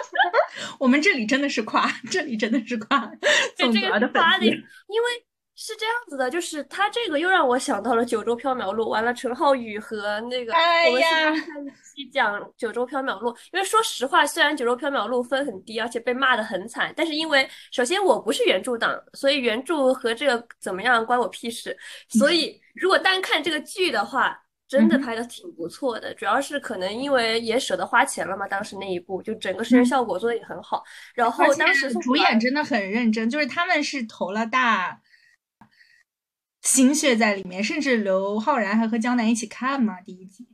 我们这里真的是夸，这里真的是夸宋祖儿的粉丝，因为。是这样子的，就是他这个又让我想到了《九州缥缈录》。完了，陈浩宇和那个我们下一期讲《九州缥缈录》，因为说实话，虽然《九州缥缈录》分很低，而且被骂的很惨，但是因为首先我不是原著党，所以原著和这个怎么样关我屁事。所以 如果单看这个剧的话，真的拍的挺不错的。主要是可能因为也舍得花钱了嘛，当时那一部就整个视觉效果做的也很好。然后当时主演真的很认真，就是他们是投了大。心血在里面，甚至刘昊然还和江南一起看嘛第一集。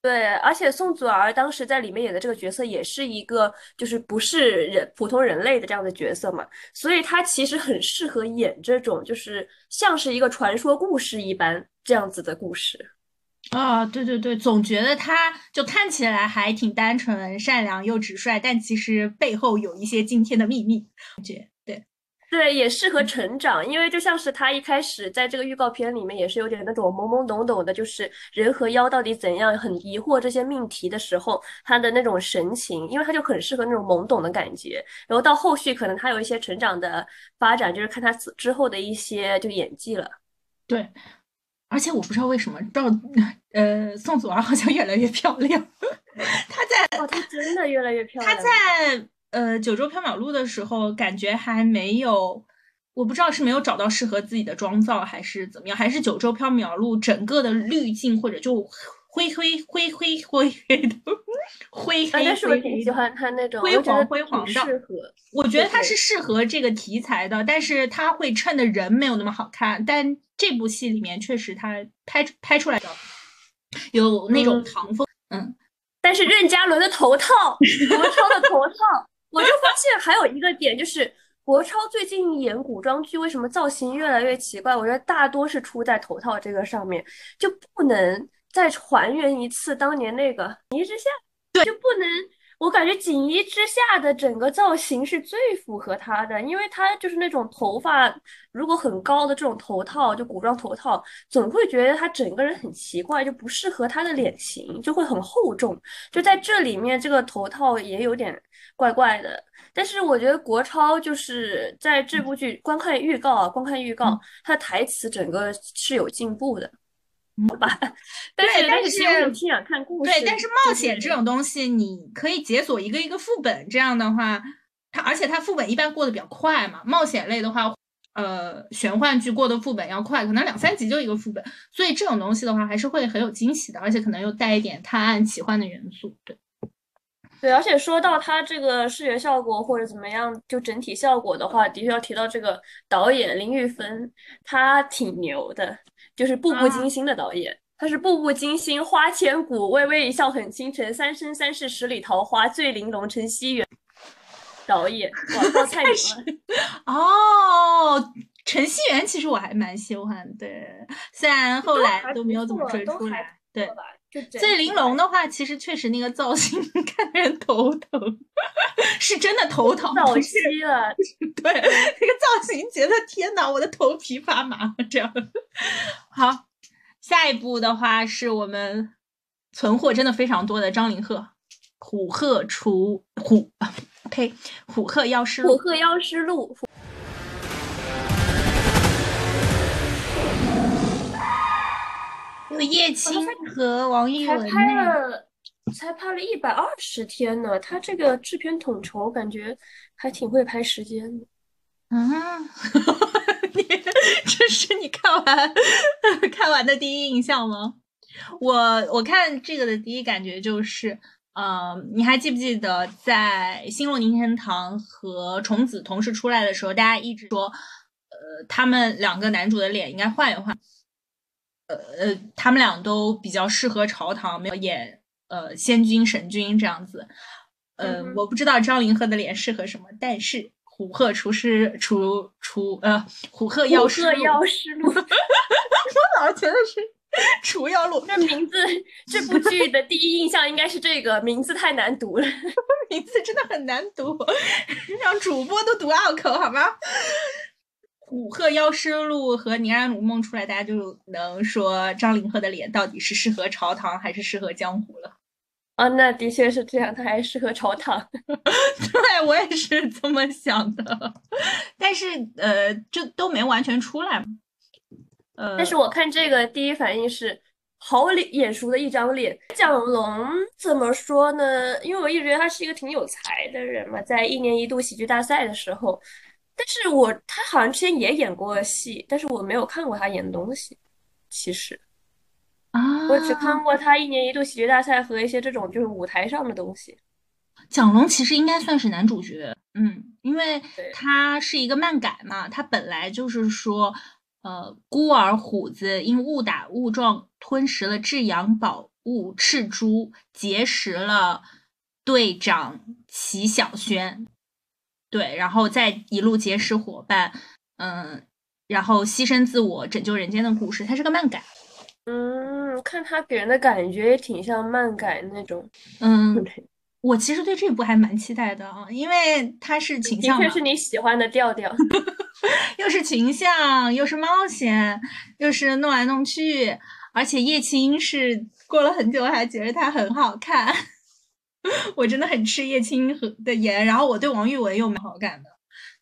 对，而且宋祖儿当时在里面演的这个角色也是一个，就是不是人普通人类的这样的角色嘛，所以她其实很适合演这种，就是像是一个传说故事一般这样子的故事。啊，对对对，总觉得他就看起来还挺单纯、善良又直率，但其实背后有一些惊天的秘密。觉 对。也适合成长，因为就像是他一开始在这个预告片里面也是有点那种懵懵懂懂的，就是人和妖到底怎样，很疑惑这些命题的时候，他的那种神情，因为他就很适合那种懵懂的感觉。然后到后续可能他有一些成长的发展，就是看他之后的一些就演技了。对，而且我不知道为什么到呃宋祖儿好像越来越漂亮，她在哦，她真的越来越漂亮，她在。呃，九州缥缈录的时候，感觉还没有，我不知道是没有找到适合自己的妆造，还是怎么样，还是九州缥缈录整个的滤镜或者就灰灰灰灰灰黑的灰黑。但是我挺喜欢他那种灰黄灰黄的，适合。我觉得他是适合这个题材的，但是他会衬的人没有那么好看。但这部戏里面确实他拍拍出来的有那种唐风，嗯。但是任嘉伦的头套，国超的头套。我就发现还有一个点，就是国超最近演古装剧，为什么造型越来越奇怪？我觉得大多是出在头套这个上面，就不能再还原一次当年那个《锦衣之下》，对，就不能。我感觉《锦衣之下》的整个造型是最符合他的，因为他就是那种头发如果很高的这种头套，就古装头套，总会觉得他整个人很奇怪，就不适合他的脸型，就会很厚重。就在这里面，这个头套也有点怪怪的。但是我觉得国超就是在这部剧观看预告啊，观看预告，他的台词整个是有进步的。吧。但是对，但是其实我很挺想看故事。对，但是冒险这种东西，你可以解锁一个一个副本，这样的话，它而且它副本一般过得比较快嘛。冒险类的话，呃，玄幻剧过的副本要快，可能两三集就一个副本，所以这种东西的话还是会很有惊喜的，而且可能又带一点探案奇幻的元素。对，对，而且说到它这个视觉效果或者怎么样，就整体效果的话，的确要提到这个导演林玉芬，他挺牛的，就是《步步惊心》的导演。他是《步步惊心》《花千骨》《微微一笑很倾城》《三生三世十里桃花》《醉玲珑陈希元》导演，哇，报菜名了。哦，陈希元其实我还蛮喜欢的，虽然后来都没有怎么追出来。对，醉玲珑的话，其实确实那个造型 看人头疼，是真的头疼。早期了，对，那个造型觉得天哪，我的头皮发麻这样。好。下一步的话是我们存货真的非常多的张凌赫，《虎鹤雏虎 》呸，《虎鹤妖师录》。虎鹤妖师录。有叶青和王一文。才拍了，才拍了一百二十天呢。他这个制片统筹感觉还挺会拍时间的。啊，你这是你看完看完的第一印象吗？我我看这个的第一感觉就是，呃，你还记不记得在《星落凝成糖》和虫子同时出来的时候，大家一直说，呃，他们两个男主的脸应该换一换，呃呃，他们俩都比较适合朝堂，没有演呃仙君神君这样子。呃，嗯我不知道张凌赫的脸适合什么，但是。虎鹤厨师厨厨呃，虎鹤药师虎鹤药师录，我老觉得是厨药录。这名字，这部剧的第一印象应该是这个名字太难读了，名字真的很难读，让主播都读拗口好吗？虎鹤妖师录和宁安如梦出来，大家就能说张凌赫的脸到底是适合朝堂还是适合江湖了。啊，那的确是这样，他还适合朝堂。对我也是这么想的，但是呃，这都没完全出来。呃，但是我看这个第一反应是好脸眼熟的一张脸。蒋龙怎么说呢？因为我一直觉得他是一个挺有才的人嘛，在一年一度喜剧大赛的时候，但是我他好像之前也演过戏，但是我没有看过他演的东西，其实。啊，我只看过他一年一度喜剧大赛和一些这种就是舞台上的东西。蒋龙其实应该算是男主角，嗯，因为他是一个漫改嘛，他本来就是说，呃，孤儿虎子因误打误撞吞食了至阳宝物赤珠，结识了队长齐小轩，对，然后再一路结识伙伴，嗯，然后牺牲自我拯救人间的故事，它是个漫改。嗯，看他给人的感觉也挺像漫改那种。嗯，我其实对这部还蛮期待的啊，因为它是群像，的确是你喜欢的调调，又是群像，又是冒险，又是弄来弄去，而且叶青是过了很久还觉得它很好看，我真的很吃叶青和的颜，然后我对王玉雯又蛮好感的，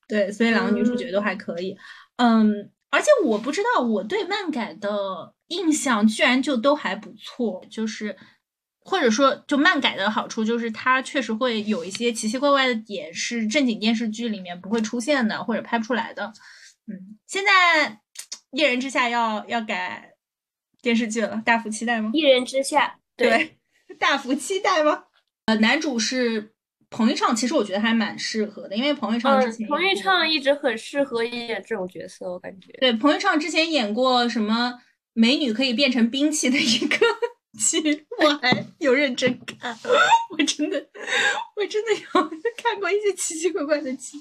对，所以两个女主角都还可以，嗯，而且我不知道我对漫改的。印象居然就都还不错，就是或者说就漫改的好处就是它确实会有一些奇奇怪怪的点是正经电视剧里面不会出现的或者拍不出来的。嗯，现在《一人之下要》要要改电视剧了，大幅期待吗？一人之下，对，对 大幅期待吗？呃，男主是彭昱畅，其实我觉得还蛮适合的，因为彭昱畅之前、嗯、彭昱畅一直很适合演这种角色，我感觉。对，彭昱畅之前演过什么？美女可以变成兵器的一个剧，我还有认真看，我真的，我真的有看过一些奇奇怪怪的剧。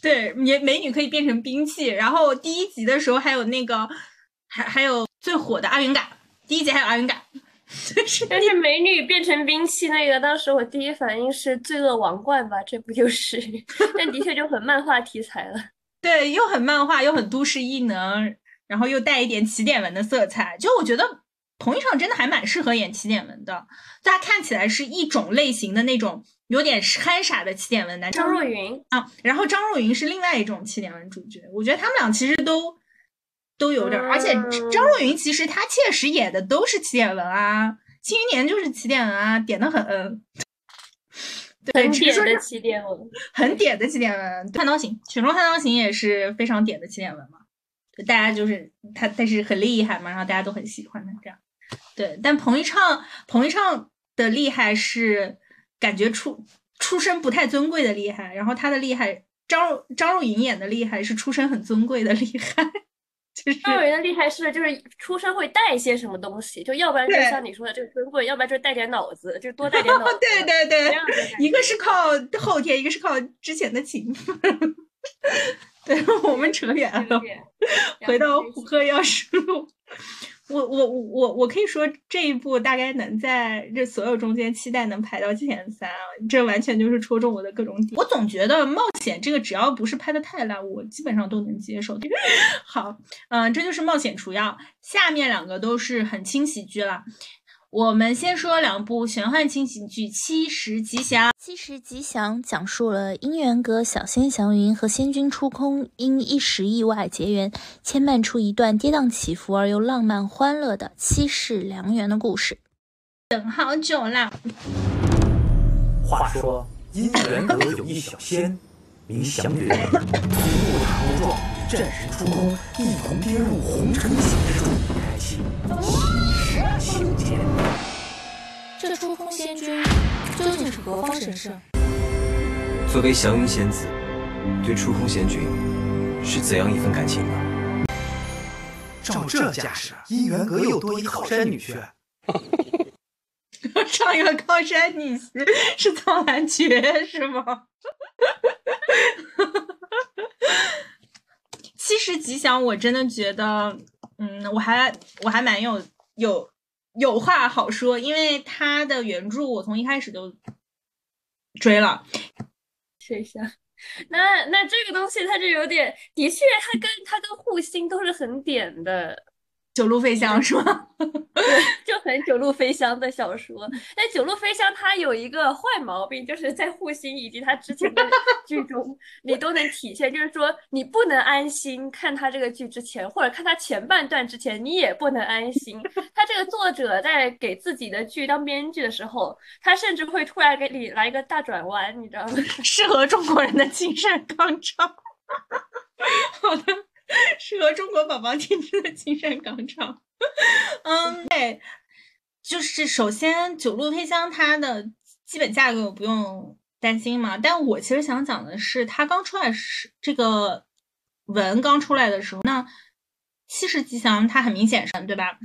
对，美美女可以变成兵器，然后第一集的时候还有那个，还还有最火的阿云嘎，第一集还有阿云嘎。但是美女变成兵器那个，当时我第一反应是《罪恶王冠》吧，这不就是？但的确就很漫画题材了。对，又很漫画，又很都市异能。然后又带一点起点文的色彩，就我觉得彭昱畅真的还蛮适合演起点文的，他看起来是一种类型的那种有点憨傻的起点文男。张若昀啊，然后张若昀是另外一种起点文主角，我觉得他们俩其实都都有点儿。而且张若昀其实他确实演的都是起点文啊，《庆余年》就是起点文啊，点的很。对，很点只是说的起点文，很点的起点文，《汉刀行》《雪中悍刀行》也是非常点的起点文嘛，就大家就是他，但是很厉害嘛，然后大家都很喜欢他这样。对，但彭昱畅，彭昱畅的厉害是感觉出出身不太尊贵的厉害，然后他的厉害，张若张若昀演的厉害是出身很尊贵的厉害，就是张若昀的厉害是就是出生会带一些什么东西，就要不然就是像你说的这个尊贵，要不然就是带点脑子，就多带点 脑子。对对对一个是靠后天，一个是靠之前的勤奋。对，我们扯远了，回到《虎鹤药师录》。我我我我可以说这一部大概能在这所有中间期待能排到前三啊，这完全就是戳中我的各种点。我总觉得冒险这个只要不是拍的太烂，我基本上都能接受。好，嗯、这就是冒险除药，下面两个都是很轻喜剧了。我们先说两部玄幻轻喜剧《七十吉祥》。七十吉祥讲述了姻缘阁小仙祥云和仙君出空因一时意外结缘，牵绊出一段跌宕起伏而又浪漫欢乐的七世良缘的故事。等好久了，话说姻缘阁有一小仙，名祥云，一路长壮，与战神出空一同跌入红尘险之中，开启七世情劫。这出空仙君究竟是何方神圣？作为祥云仙子，对出空仙君是怎样一份感情呢？照这架势，姻缘阁又多一靠山女婿。上一个靠山女婿是苍兰诀是吗？七十吉祥，我真的觉得，嗯，我还我还蛮有有有话好说，因为他的原著我从一开始就追了。试一下。那那这个东西它就有点，的确，它跟它跟护心都是很点的，九路飞香是吗？就很九路飞香的小说。但九路飞香它有一个坏毛病，就是在护心以及它之前的剧中，你都能体现，就是说你不能安心看它这个剧之前，或者看它前半段之前，你也不能安心。他这个作者在给自己的剧当编剧的时候，他甚至会突然给你来一个大转弯，你知道吗？适合中国人的精神 纲常。好的，适合中国宝宝听听的精神纲常。嗯，对，就是首先九路飞香它的基本架构不用担心嘛，但我其实想讲的是，它刚出来时这个文刚出来的时候，那七十吉祥它很明显是对吧？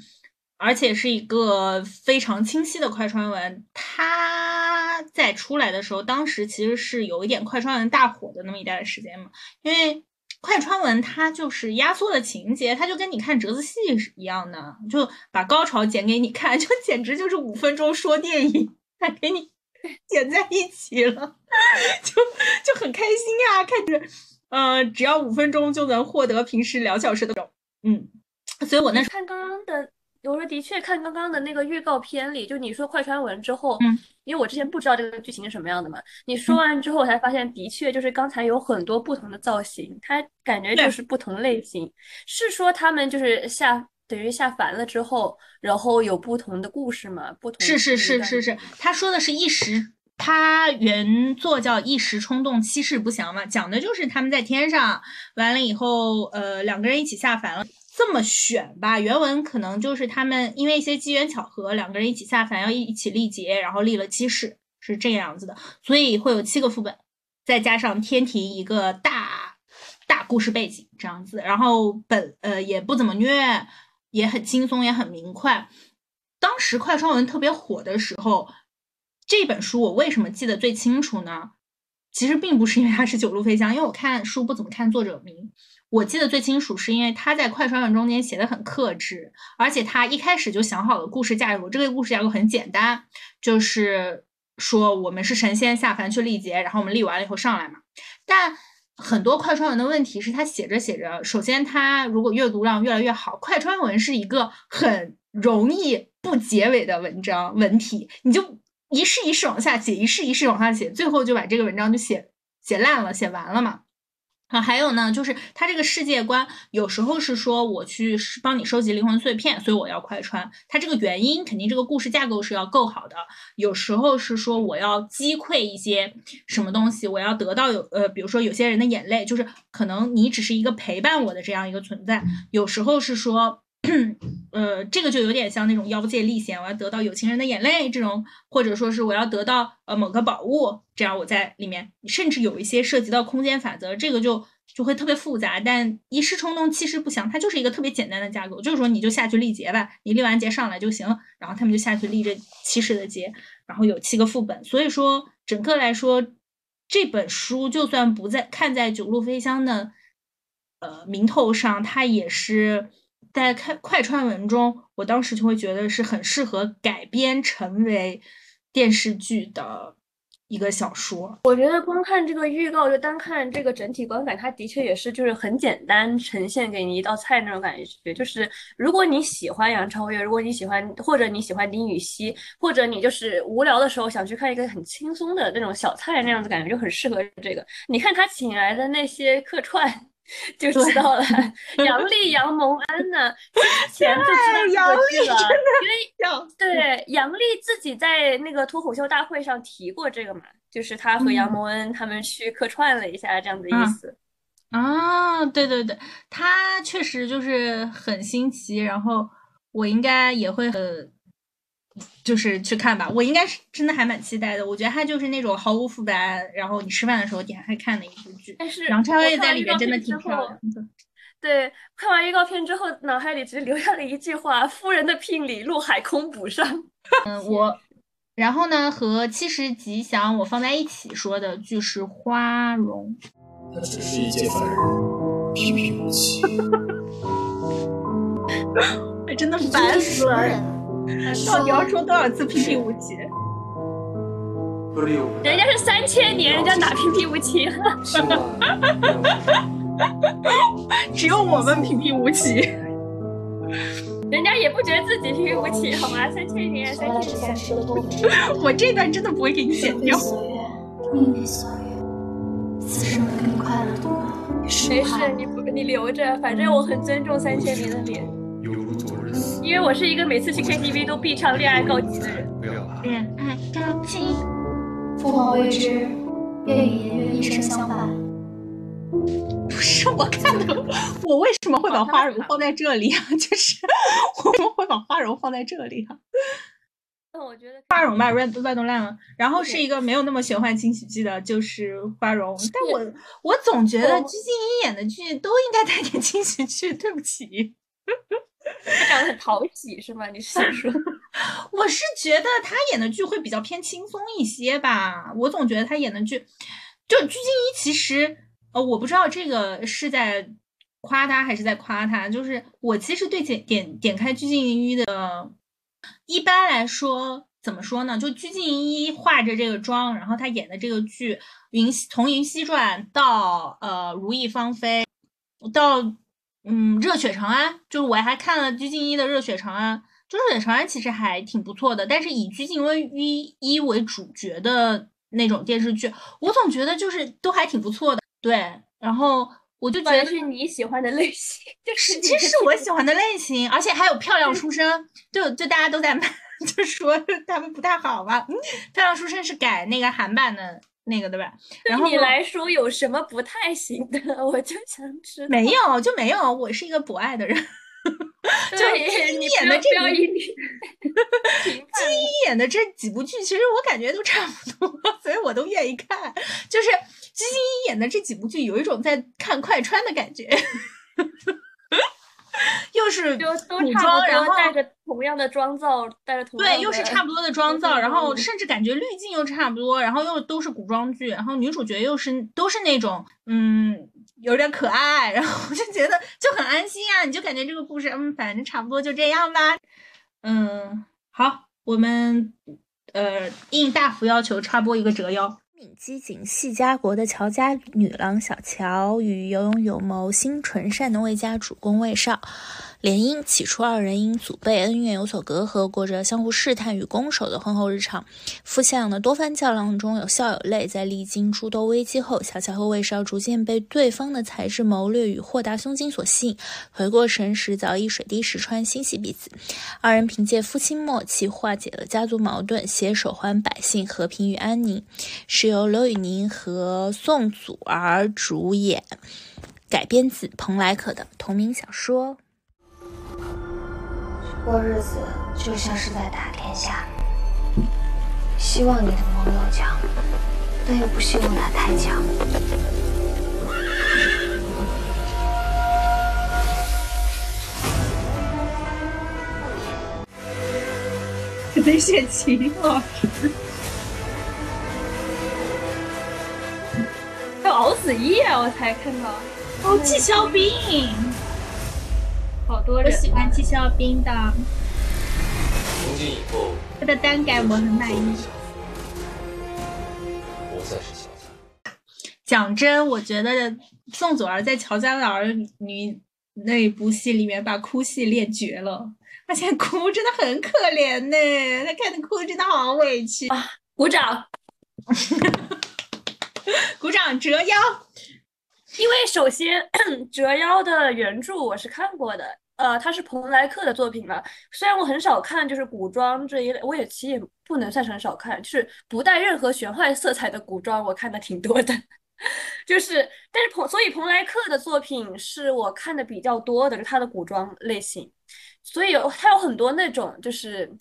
而且是一个非常清晰的快穿文。它在出来的时候，当时其实是有一点快穿文大火的那么一段时间嘛，因为快穿文它就是压缩的情节，它就跟你看折子戏是一样的，就把高潮剪给你看，就简直就是五分钟说电影，它给你 剪在一起了，就就很开心呀，看着，呃，只要五分钟就能获得平时两小时的这种，嗯，所以我那时候看刚刚的，我说的确看刚刚的那个预告片里，就你说快穿文之后，嗯，因为我之前不知道这个剧情是什么样的嘛，你说完之后，我才发现的确就是刚才有很多不同的造型，它感觉就是不同类型，是说他们就是下等于下凡了之后，然后有不同的故事嘛，不同是是是是是，他说的是一时，他原作叫一时冲动七世不祥嘛，讲的就是他们在天上完了以后，呃，两个人一起下凡了。这么选吧，原文可能就是他们因为一些机缘巧合，两个人一起下凡，要一起历劫，然后立了七世，是这样子的，所以会有七个副本，再加上天庭一个大大故事背景这样子，然后本呃也不怎么虐，也很轻松，也很明快。当时快穿文特别火的时候，这本书我为什么记得最清楚呢？其实并不是因为它是九路飞香，因为我看书不怎么看作者名。我记得最清楚是因为他在快穿文中间写的很克制，而且他一开始就想好了故事架构。这个故事架构很简单，就是说我们是神仙下凡去历劫，然后我们历完了以后上来嘛。但很多快穿文的问题是他写着写着，首先他如果阅读量越来越好，快穿文是一个很容易不结尾的文章文体，你就一试一试往下写，一试一试往下写，最后就把这个文章就写写烂了，写完了嘛。啊，还有呢，就是他这个世界观有时候是说我去帮你收集灵魂碎片，所以我要快穿。他这个原因肯定这个故事架构是要够好的。有时候是说我要击溃一些什么东西，我要得到有呃，比如说有些人的眼泪，就是可能你只是一个陪伴我的这样一个存在。有时候是说。呃，这个就有点像那种妖界历险，我要得到有情人的眼泪这种，或者说是我要得到呃某个宝物，这样我在里面，甚至有一些涉及到空间法则，这个就就会特别复杂。但一时冲动，七时不祥，它就是一个特别简单的架构，就是说你就下去历劫吧，你历完劫上来就行，然后他们就下去历这七世的劫，然后有七个副本。所以说整个来说，这本书就算不在看在九路飞香的呃名头上，它也是。在看快穿文中，我当时就会觉得是很适合改编成为电视剧的一个小说。我觉得光看这个预告，就单看这个整体观感，它的确也是就是很简单呈现给你一道菜那种感觉。就是如果你喜欢杨超越，如果你喜欢或者你喜欢丁禹兮，或者你就是无聊的时候想去看一个很轻松的那种小菜那样子感觉，就很适合这个。你看他请来的那些客串。就知道了，杨丽、杨蒙恩呢？之 前就知道杨丽了，因为对杨丽自己在那个脱口秀大会上提过这个嘛，就是他和杨蒙恩他们去客串了一下，这样的意思。啊，对对对，他确实就是很新奇，然后我应该也会很。就是去看吧，我应该是真的还蛮期待的。我觉得它就是那种毫无负担，然后你吃饭的时候点开看的一部剧。但是杨超越在里面真的挺漂亮的。对，看完预告片之后，脑海里只留下了一句话：“夫人的聘礼，陆海空补上。”嗯，我，然后呢，和七十吉祥我放在一起说的剧是《花荣》。他只是一介凡人，平平无奇。哎，真的烦死了。到底要说多少次平平无奇？人家是三千年，人家哪平平无奇了？只有我们平平无奇，人家也不觉得自己平平无奇，好吗？三千年，三千年。我这段真的不会给你剪掉。没事，你不你留着，反正我很尊重三千年的脸。因为我是一个每次去 KTV 都必唱《恋爱告急》的人。恋爱告急，凤凰未知，愿与颜月一生相伴。不是我看的，我为什么会把花荣放在这里啊？就是我怎么会把花荣放在这里啊？那我觉得花荣吧，Red Red 烂了。然后是一个没有那么玄幻惊喜剧的，就是花荣。但我我总觉得鞠婧祎演的。剧都应该带点惊喜剧。对不起。长得很讨喜是吗？你是想说？我是觉得他演的剧会比较偏轻松一些吧。我总觉得他演的剧，就鞠婧祎其实，呃，我不知道这个是在夸他还是在夸他。就是我其实对点点点开鞠婧祎的，一般来说怎么说呢？就鞠婧祎化着这个妆，然后她演的这个剧《云从云溪传》到呃《如意芳菲》到。嗯，热血长安就是我还看了鞠婧祎的热血长安，就热血长安其实还挺不错的，但是以鞠婧祎一为主角的那种电视剧，我总觉得就是都还挺不错的。对，然后我就觉得是你喜欢的类型，就是其实是我喜欢的 类型，而且还有漂亮书生，就就大家都在骂 就说他们不太好吧？漂亮书生是改那个韩版的。那个对吧？对你来说有什么不太行的？我就想知道。没有，就没有。我是一个博爱的人。就你演的这部，金一演的这几部剧，其实我感觉都差不多，所以我都愿意看。就是金一演的这几部剧，有一种在看快穿的感觉。又是古装，然后带着同样的妆造，带着同对，又是差不多的妆造，然后甚至感觉滤镜又差不多，然后又都是古装剧，然后女主角又是都是那种嗯有点可爱，然后我就觉得就很安心啊，你就感觉这个故事嗯反正差不多就这样吧，嗯好，我们呃应大幅要求插播一个折腰。机警系家国的乔家女郎小乔与有勇有谋、心纯善的魏家主公魏少，联姻起初二人因祖辈恩怨有所隔阂，过着相互试探与攻守的婚后日常。夫妻俩的多番较量中有笑有泪，在历经诸多危机后，小乔和魏少逐渐被对方的才智谋略与豁达胸襟所吸引。回过神时，早已水滴石穿，心系彼此。二人凭借夫妻默契化解了家族矛盾，携手还百姓和平与安宁。是由刘宇宁和宋祖儿主演，改编自蓬莱可的同名小说。过日子就像是在打天下，希望你的盟友强，但又不希望他太强。得选秦老师，还有敖子逸啊！我才看到，哦，纪肖斌，好多人，我喜欢纪肖斌的，从今以后，他的单改我很满意。不再是小三。讲真，我觉得宋祖儿在《乔家的儿女》那部戏里面把哭戏练绝了。他现在哭真的很可怜呢，他看的哭真的好委屈啊！鼓掌，鼓掌，折腰。因为首先《折腰》的原著我是看过的，呃，他是蓬莱客的作品嘛。虽然我很少看，就是古装这一类，我也其实也不能算是很少看，就是不带任何玄幻色彩的古装，我看的挺多的。就是，但是蓬，所以蓬莱客的作品是我看的比较多的，就他的古装类型。所以有他有很多那种就是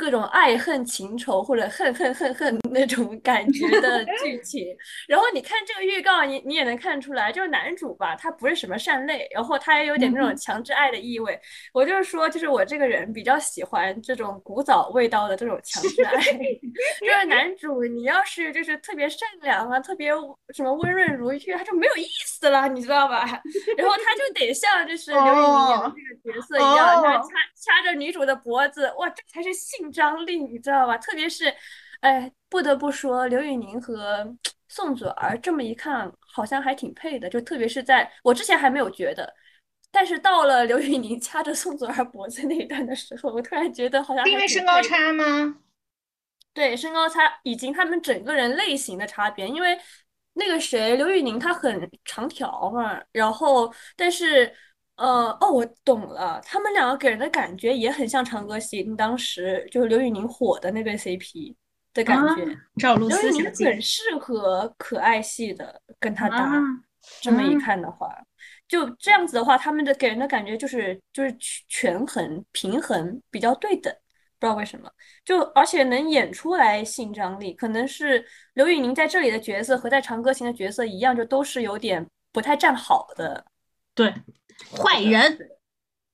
各种爱恨情仇或者恨恨恨恨那种感觉的剧 情，然后你看这个预告，你你也能看出来，就是男主吧，他不是什么善类，然后他也有点那种强制爱的意味。我就是说，就是我这个人比较喜欢这种古早味道的这种强制爱，就是男 主你要是就是特别善良啊，特别什么温润如玉，他就没有意思了，你知道吧？然后他就得像就是刘宇宁演的这个角色一样，他掐掐着女主的脖子，哇，这才是性。张力，你知道吧？特别是，哎，不得不说，刘宇宁和 宋祖儿这么一看，好像还挺配的。就特别是在我之前还没有觉得，但是到了刘宇宁掐着宋祖儿脖子那一段的时候，我突然觉得好像因为身高差吗？对，身高差以及他们整个人类型的差别。因为那个谁，刘宇宁他很长条嘛，然后但是。呃哦，我懂了，他们两个给人的感觉也很像《长歌行》当时就是刘宇宁火的那对 CP 的感觉。赵露思刘宇宁很适合可爱系的跟他搭，这么一看的话，就这样子的话，他们的给人的感觉就是就是权衡平衡比较对等，不知道为什么，就而且能演出来性张力，可能是刘宇宁在这里的角色和在《长歌行》的角色一样，就都是有点不太站好的，对。坏人，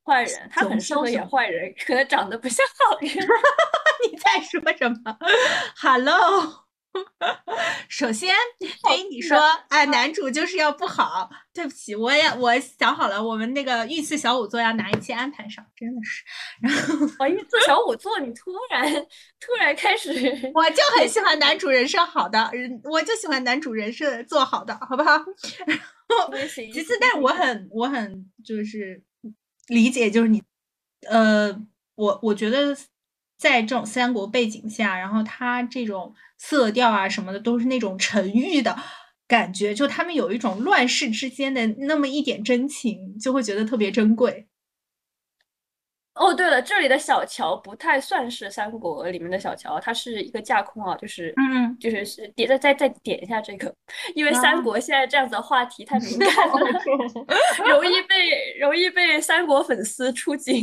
坏人，他很适合演坏人，可能长得不像好人。你在说什么？Hello，首先听你说，哎，男主就是要不好。对不起，我也我想好了，我们那个御赐小五座要拿一期安排上，真的是。然后，御赐小五座，你突然突然开始，我就很喜欢男主人设好的，人我就喜欢男主人设做好的，好不好？其次，但我很我很就是理解，就是你，呃，我我觉得在这种三国背景下，然后他这种色调啊什么的，都是那种沉郁的感觉，就他们有一种乱世之间的那么一点真情，就会觉得特别珍贵。哦，对了，这里的小乔不太算是三国里面的小乔，它是一个架空啊，就是嗯，就是是点再再再点一下这个，因为三国现在这样子的话题太敏感了，容易被容易被三国粉丝出警。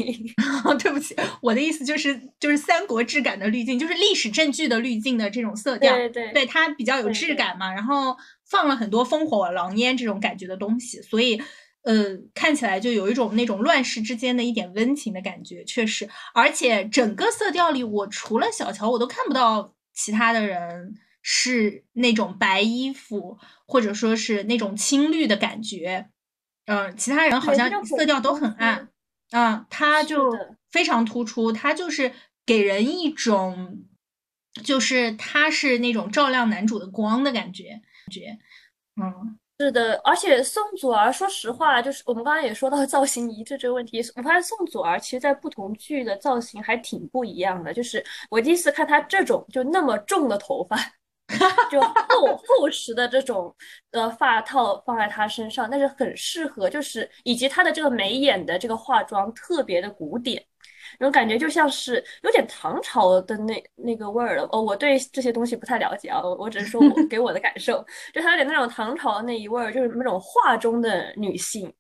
对不起，我的意思就是就是三国质感的滤镜，就是历史证据的滤镜的这种色调，对对，对它比较有质感嘛，然后放了很多烽火狼烟这种感觉的东西，所以。呃，看起来就有一种那种乱世之间的一点温情的感觉，确实。而且整个色调里，我除了小乔，我都看不到其他的人是那种白衣服，或者说是那种青绿的感觉。嗯，其他人好像色调都很暗。嗯，他就非常突出，他就是给人一种，就是他是那种照亮男主的光的感觉。觉，嗯。是的，而且宋祖儿，说实话，就是我们刚刚也说到造型一致这个问题，我发现宋祖儿其实在不同剧的造型还挺不一样的。就是我第一次看她这种就那么重的头发，就厚厚实的这种呃发套放在她身上，但是很适合，就是以及她的这个眉眼的这个化妆特别的古典。那种感觉就像是有点唐朝的那那个味儿了哦，我对这些东西不太了解啊，我只是说我 给我的感受，就它有点那种唐朝的那一味儿，就是那种画中的女性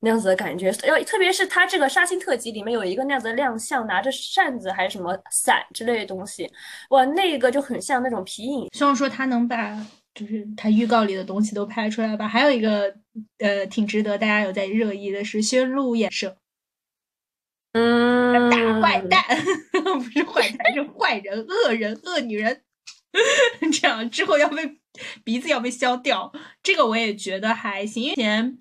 那样子的感觉。要特别是它这个杀青特辑里面有一个那样子的亮相，拿着扇子还是什么伞之类的东西，哇，那个就很像那种皮影。希望说他能把就是他预告里的东西都拍出来吧。还有一个呃挺值得大家有在热议的是宣璐演射。嗯，大坏蛋 不是坏蛋，是坏人、恶人、恶女人。这样之后要被鼻子要被削掉，这个我也觉得还行。以前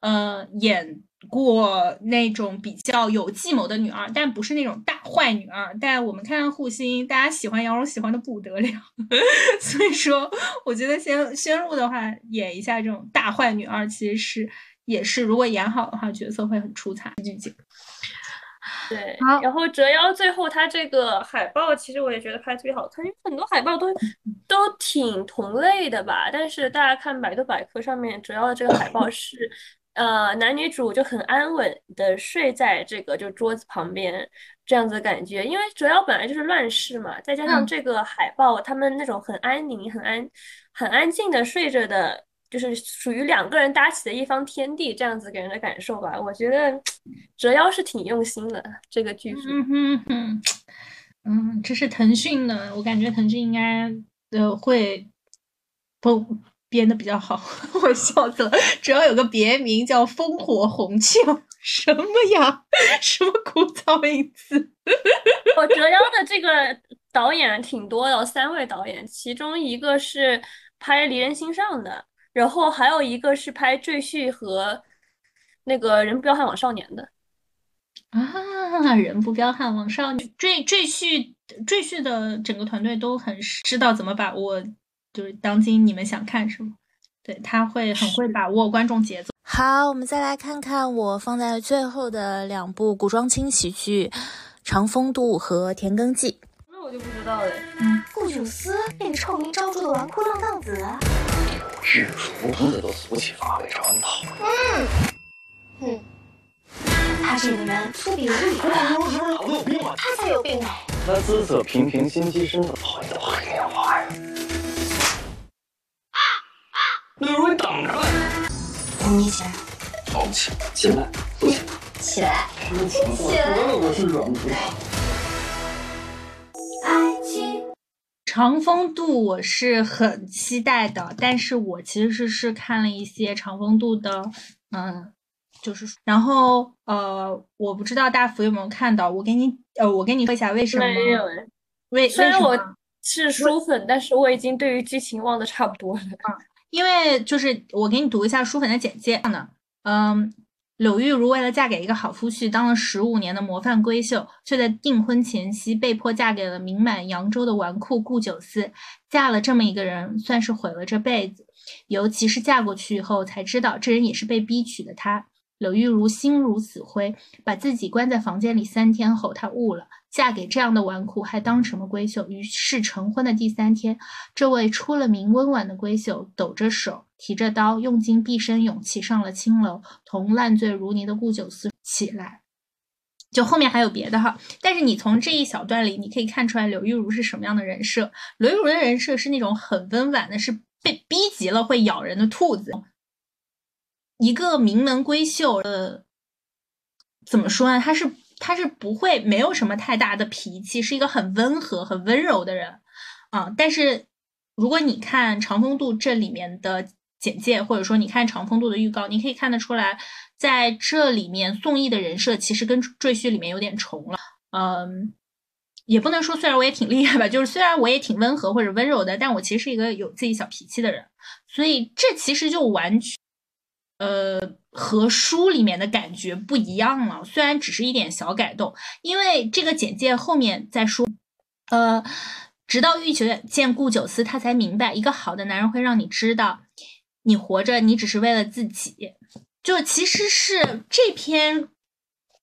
呃演过那种比较有计谋的女二，但不是那种大坏女二。但我们看看护心，大家喜欢杨蓉，喜欢的不得了。所以说，我觉得先先入的话，演一下这种大坏女二，其实是也是如果演好的话，角色会很出彩。剧情。对，然后折腰最后他这个海报，其实我也觉得拍特别好看，因为很多海报都都挺同类的吧。但是大家看百度百科上面，折腰的这个海报是，呃，男女主就很安稳的睡在这个就桌子旁边这样子的感觉。因为折腰本来就是乱世嘛，再加上这个海报，他们那种很安宁、很安、很安静的睡着的。就是属于两个人搭起的一方天地，这样子给人的感受吧。我觉得折腰是挺用心的这个剧组。嗯哼哼，嗯，这是腾讯的，我感觉腾讯应该呃会不编的比较好。我笑死了，主要有个别名叫烽火红秋，什么呀？什么枯燥名词？我 折腰的这个导演挺多的，三位导演，其中一个是拍《离人心上》的。然后还有一个是拍《赘婿》和那个人不彪悍枉少年的啊，人不彪悍枉少年。赘赘婿赘婿的整个团队都很知道怎么把握，就是当今你们想看什么，对他会很会把握观众节奏。好，我们再来看看我放在最后的两部古装轻喜剧《长风渡》和《田耕记》。那我就不知道了。嗯，顾九思那个臭名昭著的纨绔浪荡子。日出通的都俗气发尾穿套。嗯，嗯，他这个人粗鄙无礼。我是不是脑子有病啊？他才有病呢。那姿色平平、心机深的讨厌的黑莲花呀！刘如，你等着！我一起来。好起，起来，不起，起来，起来！我是软骨。长风渡我是很期待的，但是我其实是是看了一些长风渡的，嗯，就是然后呃，我不知道大福有没有看到，我给你呃，我跟你说一下为什么？没有为虽然我是书粉，但是我已经对于剧情忘得差不多了。啊，因为就是我给你读一下书粉的简介呢，嗯。柳玉如为了嫁给一个好夫婿，当了十五年的模范闺秀，却在订婚前夕被迫嫁给了名满扬州的纨绔顾九思。嫁了这么一个人，算是毁了这辈子。尤其是嫁过去以后，才知道这人也是被逼娶的。她柳玉如心如死灰，把自己关在房间里三天后，她悟了，嫁给这样的纨绔还当什么闺秀？于是成婚的第三天，这位出了名温婉的闺秀，抖着手。提着刀，用尽毕生勇气上了青楼，同烂醉如泥的顾九思起来。就后面还有别的哈，但是你从这一小段里，你可以看出来柳玉茹是什么样的人设。柳玉茹的人设是那种很温婉的，是被逼急了会咬人的兔子。一个名门闺秀，呃，怎么说呢？她是他是不会没有什么太大的脾气，是一个很温和、很温柔的人啊。但是如果你看《长风渡》这里面的。简介或者说你看长风渡的预告，你可以看得出来，在这里面宋轶的人设其实跟赘婿里面有点重了。嗯，也不能说虽然我也挺厉害吧，就是虽然我也挺温和或者温柔的，但我其实是一个有自己小脾气的人。所以这其实就完全，呃，和书里面的感觉不一样了。虽然只是一点小改动，因为这个简介后面再说，呃，直到玉九见顾九思，他才明白，一个好的男人会让你知道。你活着，你只是为了自己。就其实是这篇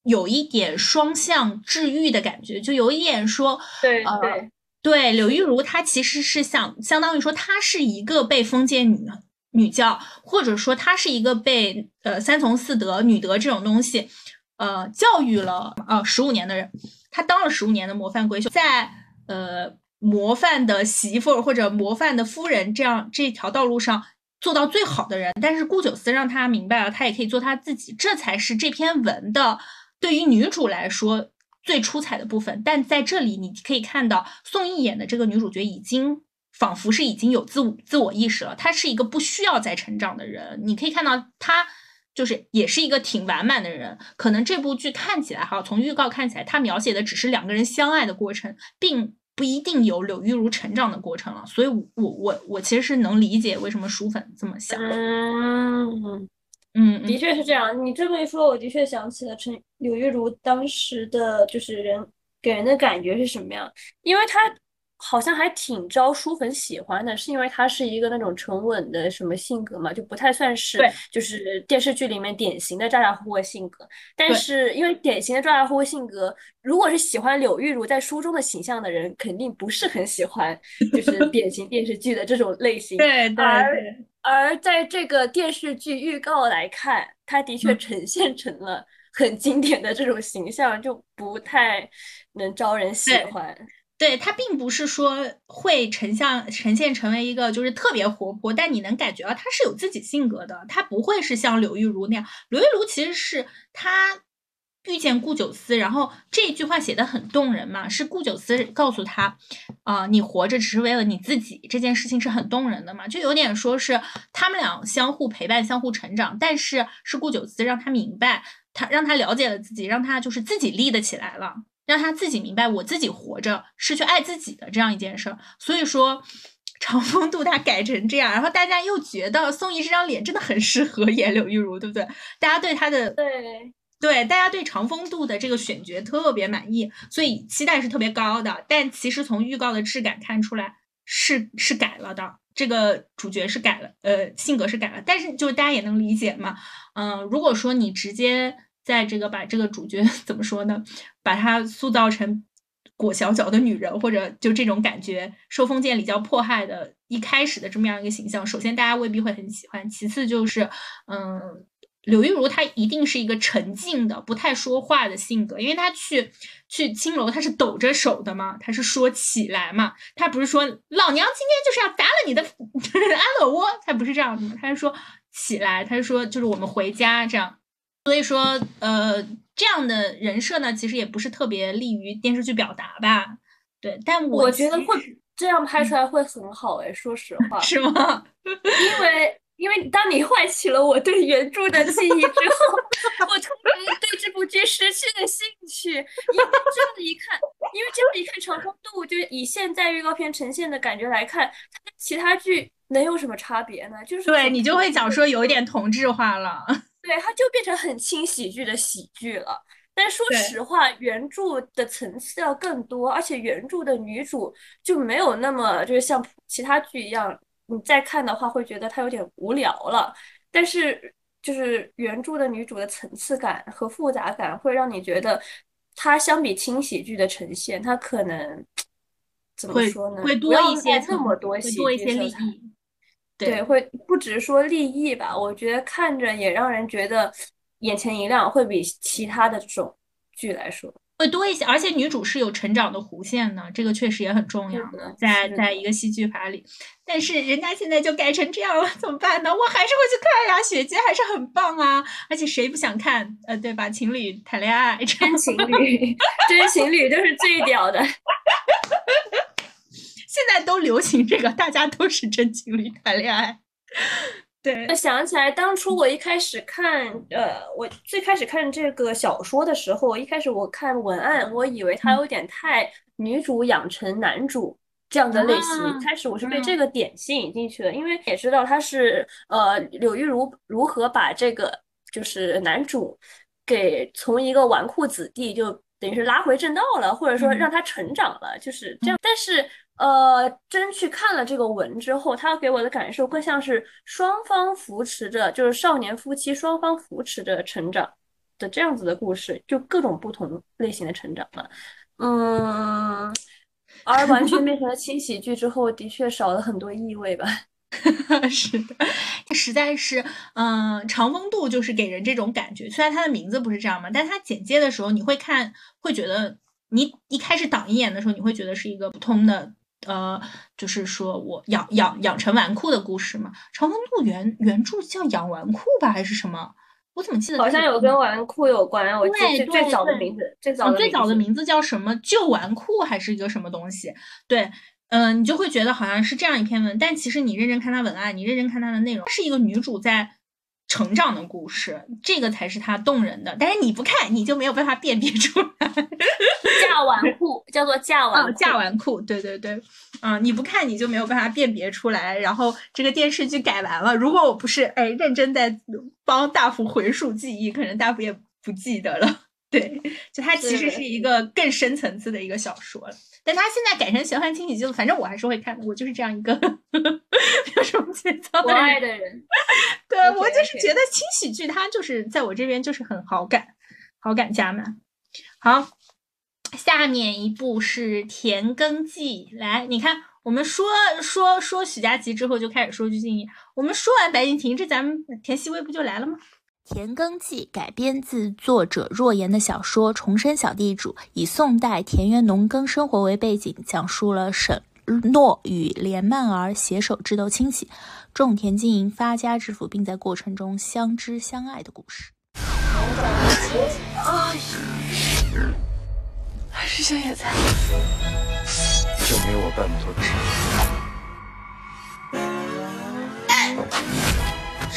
有一点双向治愈的感觉，就有一点说，对对对，柳玉如她其实是想相当于说，她是一个被封建女女教，或者说她是一个被呃三从四德女德这种东西呃教育了呃十五年的人，她当了十五年的模范闺秀，在呃模范的媳妇或者模范的夫人这样这条道路上。做到最好的人，但是顾九思让她明白了，她也可以做她自己，这才是这篇文的对于女主来说最出彩的部分。但在这里，你可以看到宋轶演的这个女主角已经仿佛是已经有自我自我意识了，他是一个不需要再成长的人。你可以看到他就是也是一个挺完满的人。可能这部剧看起来哈，从预告看起来，他描写的只是两个人相爱的过程，并。不一定有柳玉如成长的过程了，所以，我我我其实是能理解为什么书粉这么想。嗯嗯，的确是这样。你这么一说，我的确想起了陈柳玉如当时的就是人给人的感觉是什么样，因为她。好像还挺招书粉喜欢的，是因为他是一个那种沉稳的什么性格嘛，就不太算是就是电视剧里面典型的咋咋呼呼性格。但是因为典型的咋咋呼呼性格，如果是喜欢柳玉如在书中的形象的人，肯定不是很喜欢就是典型电视剧的这种类型。对对。而而在这个电视剧预告来看，他的确呈现成了很经典的这种形象，就不太能招人喜欢。对他并不是说会呈现呈现成为一个就是特别活泼，但你能感觉到他是有自己性格的，他不会是像柳玉如那样。柳玉如其实是他遇见顾九思，然后这句话写的很动人嘛，是顾九思告诉他，啊，你活着只是为了你自己，这件事情是很动人的嘛，就有点说是他们俩相互陪伴、相互成长，但是是顾九思让他明白，他让他了解了自己，让他就是自己立得起来了。让他自己明白，我自己活着是去爱自己的这样一件事儿。所以说，长风渡他改成这样，然后大家又觉得宋轶这张脸真的很适合演柳玉如，对不对？大家对他的对对，大家对长风渡的这个选角特别满意，所以期待是特别高的。但其实从预告的质感看出来，是是改了的。这个主角是改了，呃，性格是改了，但是就是大家也能理解嘛。嗯，如果说你直接。在这个把这个主角 怎么说呢？把她塑造成裹小脚的女人，或者就这种感觉，受封建礼教迫害的一开始的这么样一个形象，首先大家未必会很喜欢。其次就是，嗯，柳玉如她一定是一个沉静的、不太说话的性格，因为她去去青楼，她是抖着手的嘛，她是说起来嘛，她不是说老娘今天就是要砸了你的 安乐窝，她不是这样的，她是说起来，她是说就是我们回家这样。所以说，呃，这样的人设呢，其实也不是特别利于电视剧表达吧？对，但我觉得会这样拍出来会很好哎，说实 话，是吗？因为因为当你唤起了我对原著的记忆之后，我突然对这部剧失去了兴趣。因为这样一看，因为这样一看，《成功度》就以现在预告片呈现的感觉来看，它跟其他剧能有什么差别呢？就是对你就会讲说有一点同质化了。对，它就变成很轻喜剧的喜剧了。但说实话，原著的层次要更多，而且原著的女主就没有那么就是像其他剧一样，你再看的话会觉得她有点无聊了。但是就是原著的女主的层次感和复杂感，会让你觉得它相比轻喜剧的呈现，它可能怎么说呢？会多一些那么多喜剧色彩。对，会不只是说立意吧，我觉得看着也让人觉得眼前一亮，会比其他的这种剧来说会多一些。而且女主是有成长的弧线的，这个确实也很重要，在在一个戏剧法里。但是人家现在就改成这样了，怎么办呢？我还是会去看呀，雪姬还是很棒啊，而且谁不想看？呃，对吧？情侣谈恋爱，真情侣，真情侣就是最屌的。现在都流行这个，大家都是真情侣谈恋爱。对，我想起来，当初我一开始看，呃，我最开始看这个小说的时候，一开始我看文案，我以为它有点太女主养成男主这样的类型。开始我是被这个点吸引进去的，因为也知道他是呃柳玉如如何把这个就是男主给从一个纨绔子弟就等于是拉回正道了，或者说让他成长了，就是这样。但是。呃，真去看了这个文之后，他给我的感受更像是双方扶持着，就是少年夫妻双方扶持着成长的这样子的故事，就各种不同类型的成长嘛。嗯，而完全变成了轻喜剧之后，的确少了很多意味吧。是的，实在是，嗯，长风渡就是给人这种感觉。虽然它的名字不是这样嘛，但它简介的时候你会看，会觉得你一开始挡一眼的时候，你会觉得是一个普通的。呃，就是说我养养养成纨绔的故事嘛，《长风渡》原原著叫养纨绔吧，还是什么？我怎么记得好像有跟纨绔有关？我记得最早的名字，最早最早的名字叫什么？旧纨绔还是一个什么东西？对，嗯，你就会觉得好像是这样一篇文，但其实你认真看它文案，你认真看它的内容，是一个女主在。成长的故事，这个才是它动人的。但是你不看，你就没有办法辨别出来。嫁纨绔叫做嫁纨，嫁纨绔，对对对，啊，你不看你就没有办法辨别出来。然后这个电视剧改完了，如果我不是哎认真在帮大福回溯记忆，可能大福也不记得了。对，就它其实是一个更深层次的一个小说了。但他现在改成玄幻轻喜剧了，反正我还是会看的。我就是这样一个 有什么节操的人。对我就是觉得轻喜剧，它就是在我这边就是很好感，好感加满。好，下面一部是《田耕记》。来，你看，我们说说说许佳琪之后，就开始说鞠婧祎。我们说完白敬亭，这咱们田曦薇不就来了吗？《田耕记》改编自作者若言的小说《重生小地主》，以宋代田园农耕生活为背景，讲述了沈诺与连曼儿携手智斗亲戚，种田经营发家致富，并在过程中相知相爱的故事。哎呀，还是香叶菜，就没有我办不妥的事。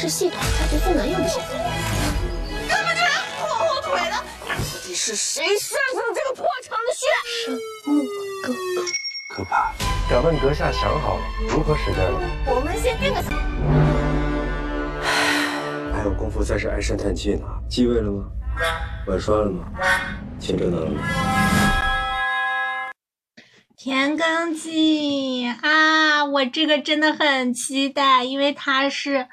是系统才决最难用的选择。根本就是拖后腿的！到底是谁擅上这个破厂的血？沈墨哥哥，可怕！敢问阁下想好了如何实战了？我们先定个。还有功夫在这唉声叹气呢？继位了吗？晚刷了吗？钱挣到了吗？田耕记啊，我这个真的很期待，因为它是。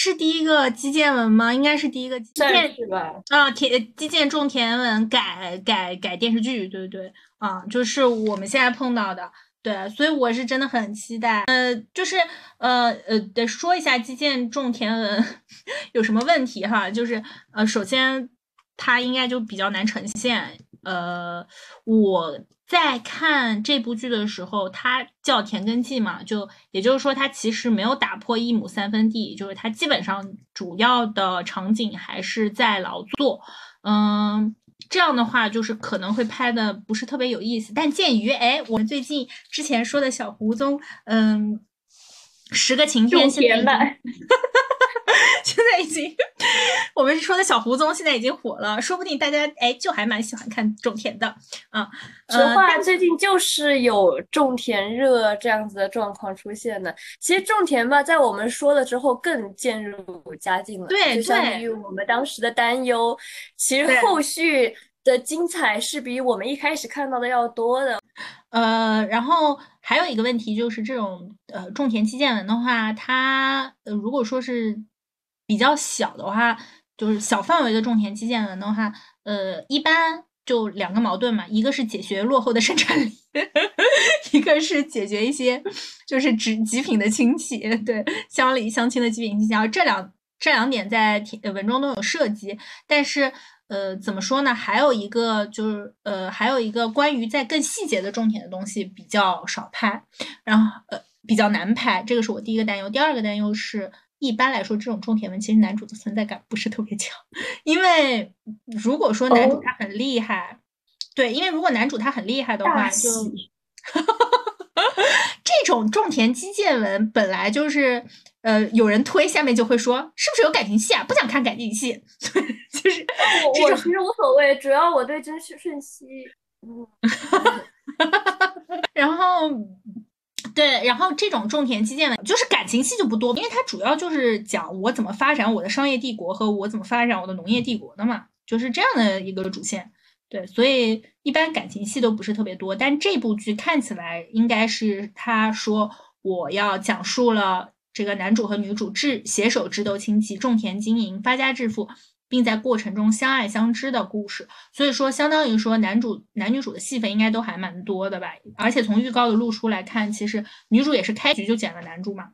是第一个基建文吗？应该是第一个基建是吧？啊，田基建种田文改改改电视剧，对对对，啊，就是我们现在碰到的，对，所以我是真的很期待。呃，就是呃呃，得说一下基建种田文 有什么问题哈，就是呃，首先它应该就比较难呈现，呃，我。在看这部剧的时候，它叫《田耕记》嘛，就也就是说，它其实没有打破一亩三分地，就是它基本上主要的场景还是在劳作。嗯，这样的话就是可能会拍的不是特别有意思。但鉴于哎，我们最近之前说的小胡宗，嗯，十个晴天现在。现在已经，我们说的小胡宗现在已经火了，说不定大家哎就还蛮喜欢看种田的啊。实话，最近就是有种田热这样子的状况出现的。其实种田吧，在我们说了之后更渐入佳境了。对，就相当于我们当时的担忧，其实后续的精彩是比我们一开始看到的要多的。呃，然后还有一个问题就是，这种呃种田基建文的话，它呃如果说是。比较小的话，就是小范围的种田基建文的话，呃，一般就两个矛盾嘛，一个是解决落后的生产力，一个是解决一些就是只极品的亲戚，对乡里乡亲的极品亲戚。然后这两这两点在文中都有涉及，但是呃，怎么说呢？还有一个就是呃，还有一个关于在更细节的重点的东西比较少拍，然后呃比较难拍，这个是我第一个担忧。第二个担忧是。一般来说，这种种田文其实男主的存在感不是特别强，因为如果说男主他很厉害，对，因为如果男主他很厉害的话，就这种种田基建文本来就是，呃，有人推下面就会说是不是有感情戏啊？不想看感情戏，就是我其实无所谓，主要我对真瞬息，嗯，然后。对，然后这种种田基建的，就是感情戏就不多，因为它主要就是讲我怎么发展我的商业帝国和我怎么发展我的农业帝国的嘛，就是这样的一个主线。对，所以一般感情戏都不是特别多，但这部剧看起来应该是他说我要讲述了这个男主和女主智携手智斗亲戚，种田经营，发家致富，并在过程中相爱相知的故事。所以说，相当于说男主男女主的戏份应该都还蛮多的吧。而且从预告的露出来看，其实女主也是开局就捡了男主嘛。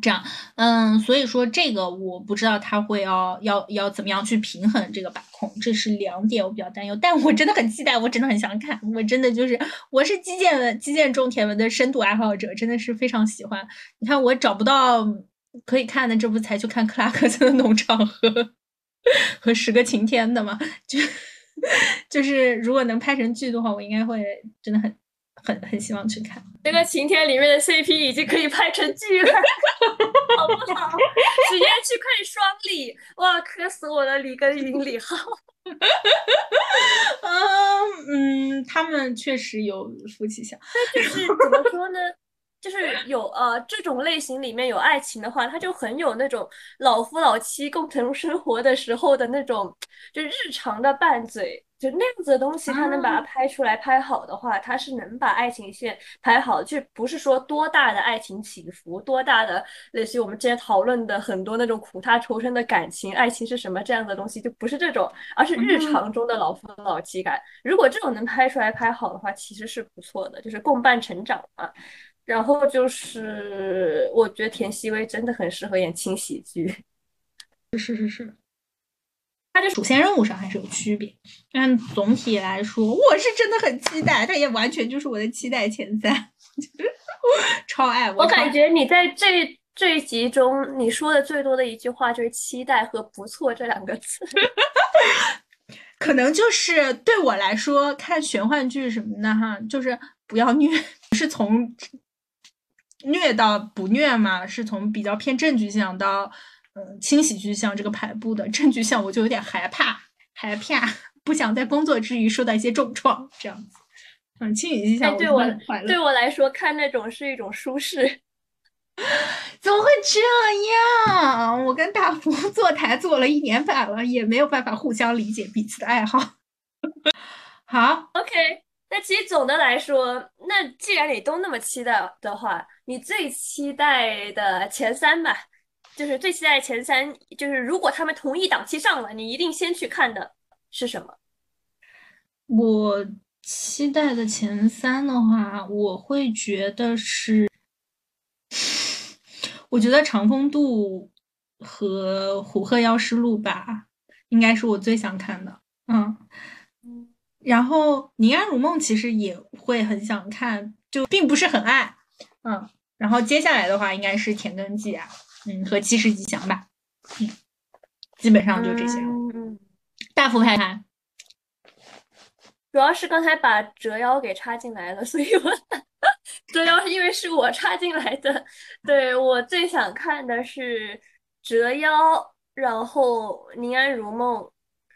这样，嗯，所以说这个我不知道他会要要要怎么样去平衡这个把控，这是两点我比较担忧。但我真的很期待，我真的很想看，我真的就是我是基建文基建种田文的深度爱好者，真的是非常喜欢。你看我找不到可以看的，这不才去看克拉克森的农场和和十个晴天的嘛？就 就是如果能拍成剧的话，我应该会真的很。很很希望去看这个晴天里面的 CP 已经可以拍成剧了，好不好？直接去看双李，哇，磕死我了！李跟云、李浩，嗯嗯，他们确实有夫妻相，但就是怎么说呢？就是有呃这种类型里面有爱情的话，它就很有那种老夫老妻共同生活的时候的那种，就日常的拌嘴。就那样子的东西，它能把它拍出来拍好的话，它是能把爱情线拍好，就不是说多大的爱情起伏，多大的类似于我们之前讨论的很多那种苦大仇深的感情，爱情是什么这样的东西，就不是这种，而是日常中的老夫老妻感。如果这种能拍出来拍好的话，其实是不错的，就是共伴成长嘛。然后就是我觉得田曦薇真的很适合演轻喜剧，是 是是。它这主线任务上还是有区别，但总体来说，我是真的很期待。它也完全就是我的期待前三，超爱我。我感觉你在这这一集中，你说的最多的一句话就是“期待”和“不错”这两个字。可能就是对我来说，看玄幻剧什么的哈，就是不要虐，是从虐到不虐嘛，是从比较偏正剧向到。嗯，轻喜剧向这个排布的正剧向，我就有点害怕，害怕，不想在工作之余受到一些重创，这样子。嗯，轻喜剧像对我对我来说看那种是一种舒适。怎么会这样？我跟大福坐台坐了一年半了，也没有办法互相理解彼此的爱好。好，OK。那其实总的来说，那既然你都那么期待的话，你最期待的前三吧。就是最期待前三，就是如果他们同一档期上了，你一定先去看的是什么？我期待的前三的话，我会觉得是，我觉得《长风渡》和《虎鹤妖师录》吧，应该是我最想看的。嗯，然后《宁安如梦》其实也会很想看，就并不是很爱。嗯，然后接下来的话应该是《田耕记》啊。嗯，和七十吉祥吧，嗯，基本上就这些。嗯，大幅拍拍，主要是刚才把折腰给插进来了，所以我折腰是因为是我插进来的。对我最想看的是折腰，然后宁安如梦，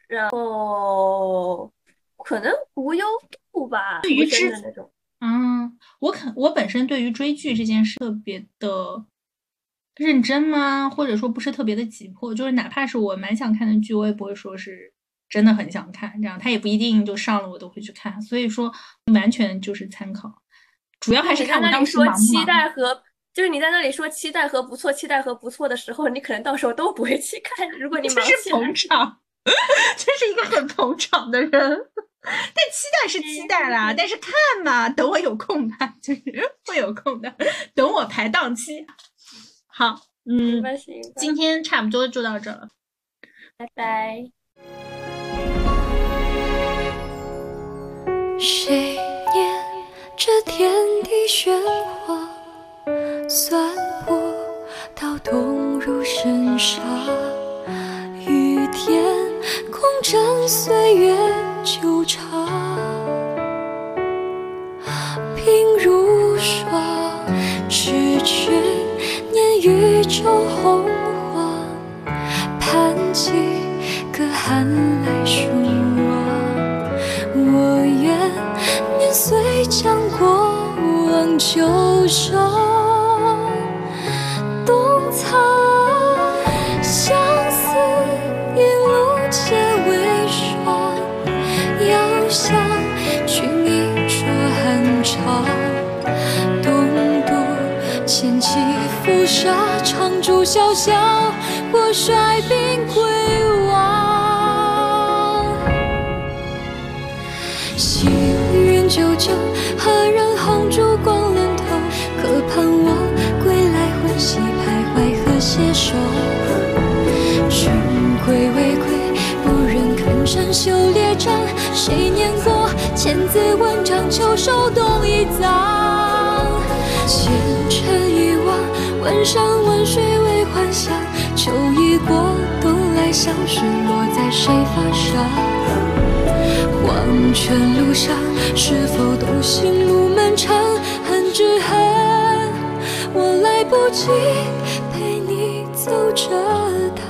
然后可能无忧渡吧。对于之那种，嗯，我肯我本身对于追剧这件事特别的。认真吗？或者说不是特别的急迫，就是哪怕是我蛮想看的剧，我也不会说是真的很想看。这样他也不一定就上了，我都会去看。所以说完全就是参考，主要还是看我当时说期待和就是你在那里说期待和不错，期待和不错的时候，你可能到时候都不会去看。如果你这是捧场，这是一个很捧场的人。但期待是期待啦，但是看嘛，等我有空吧，就是会有空的，等我排档期。好，嗯，今天差不多就到这了，拜拜。谁念这天地喧哗，算不到动入深沙。雨天空枕岁月久长，鬓如霜，痴痴念。宇宙洪荒，盼几个寒来暑往。我愿年岁将过往旧伤住潇潇，我率兵归王。行云九九，何人红烛光连头？可盼我归来，魂兮徘徊，和携手。君归未归，不忍看山修列阵。谁念过千字文章，秋收冬已葬。前尘遗忘，问山万水为幻想。秋已过，冬来相识，落在谁发上？黄泉路上，是否独行路漫长？恨只恨，我来不及陪你走这趟。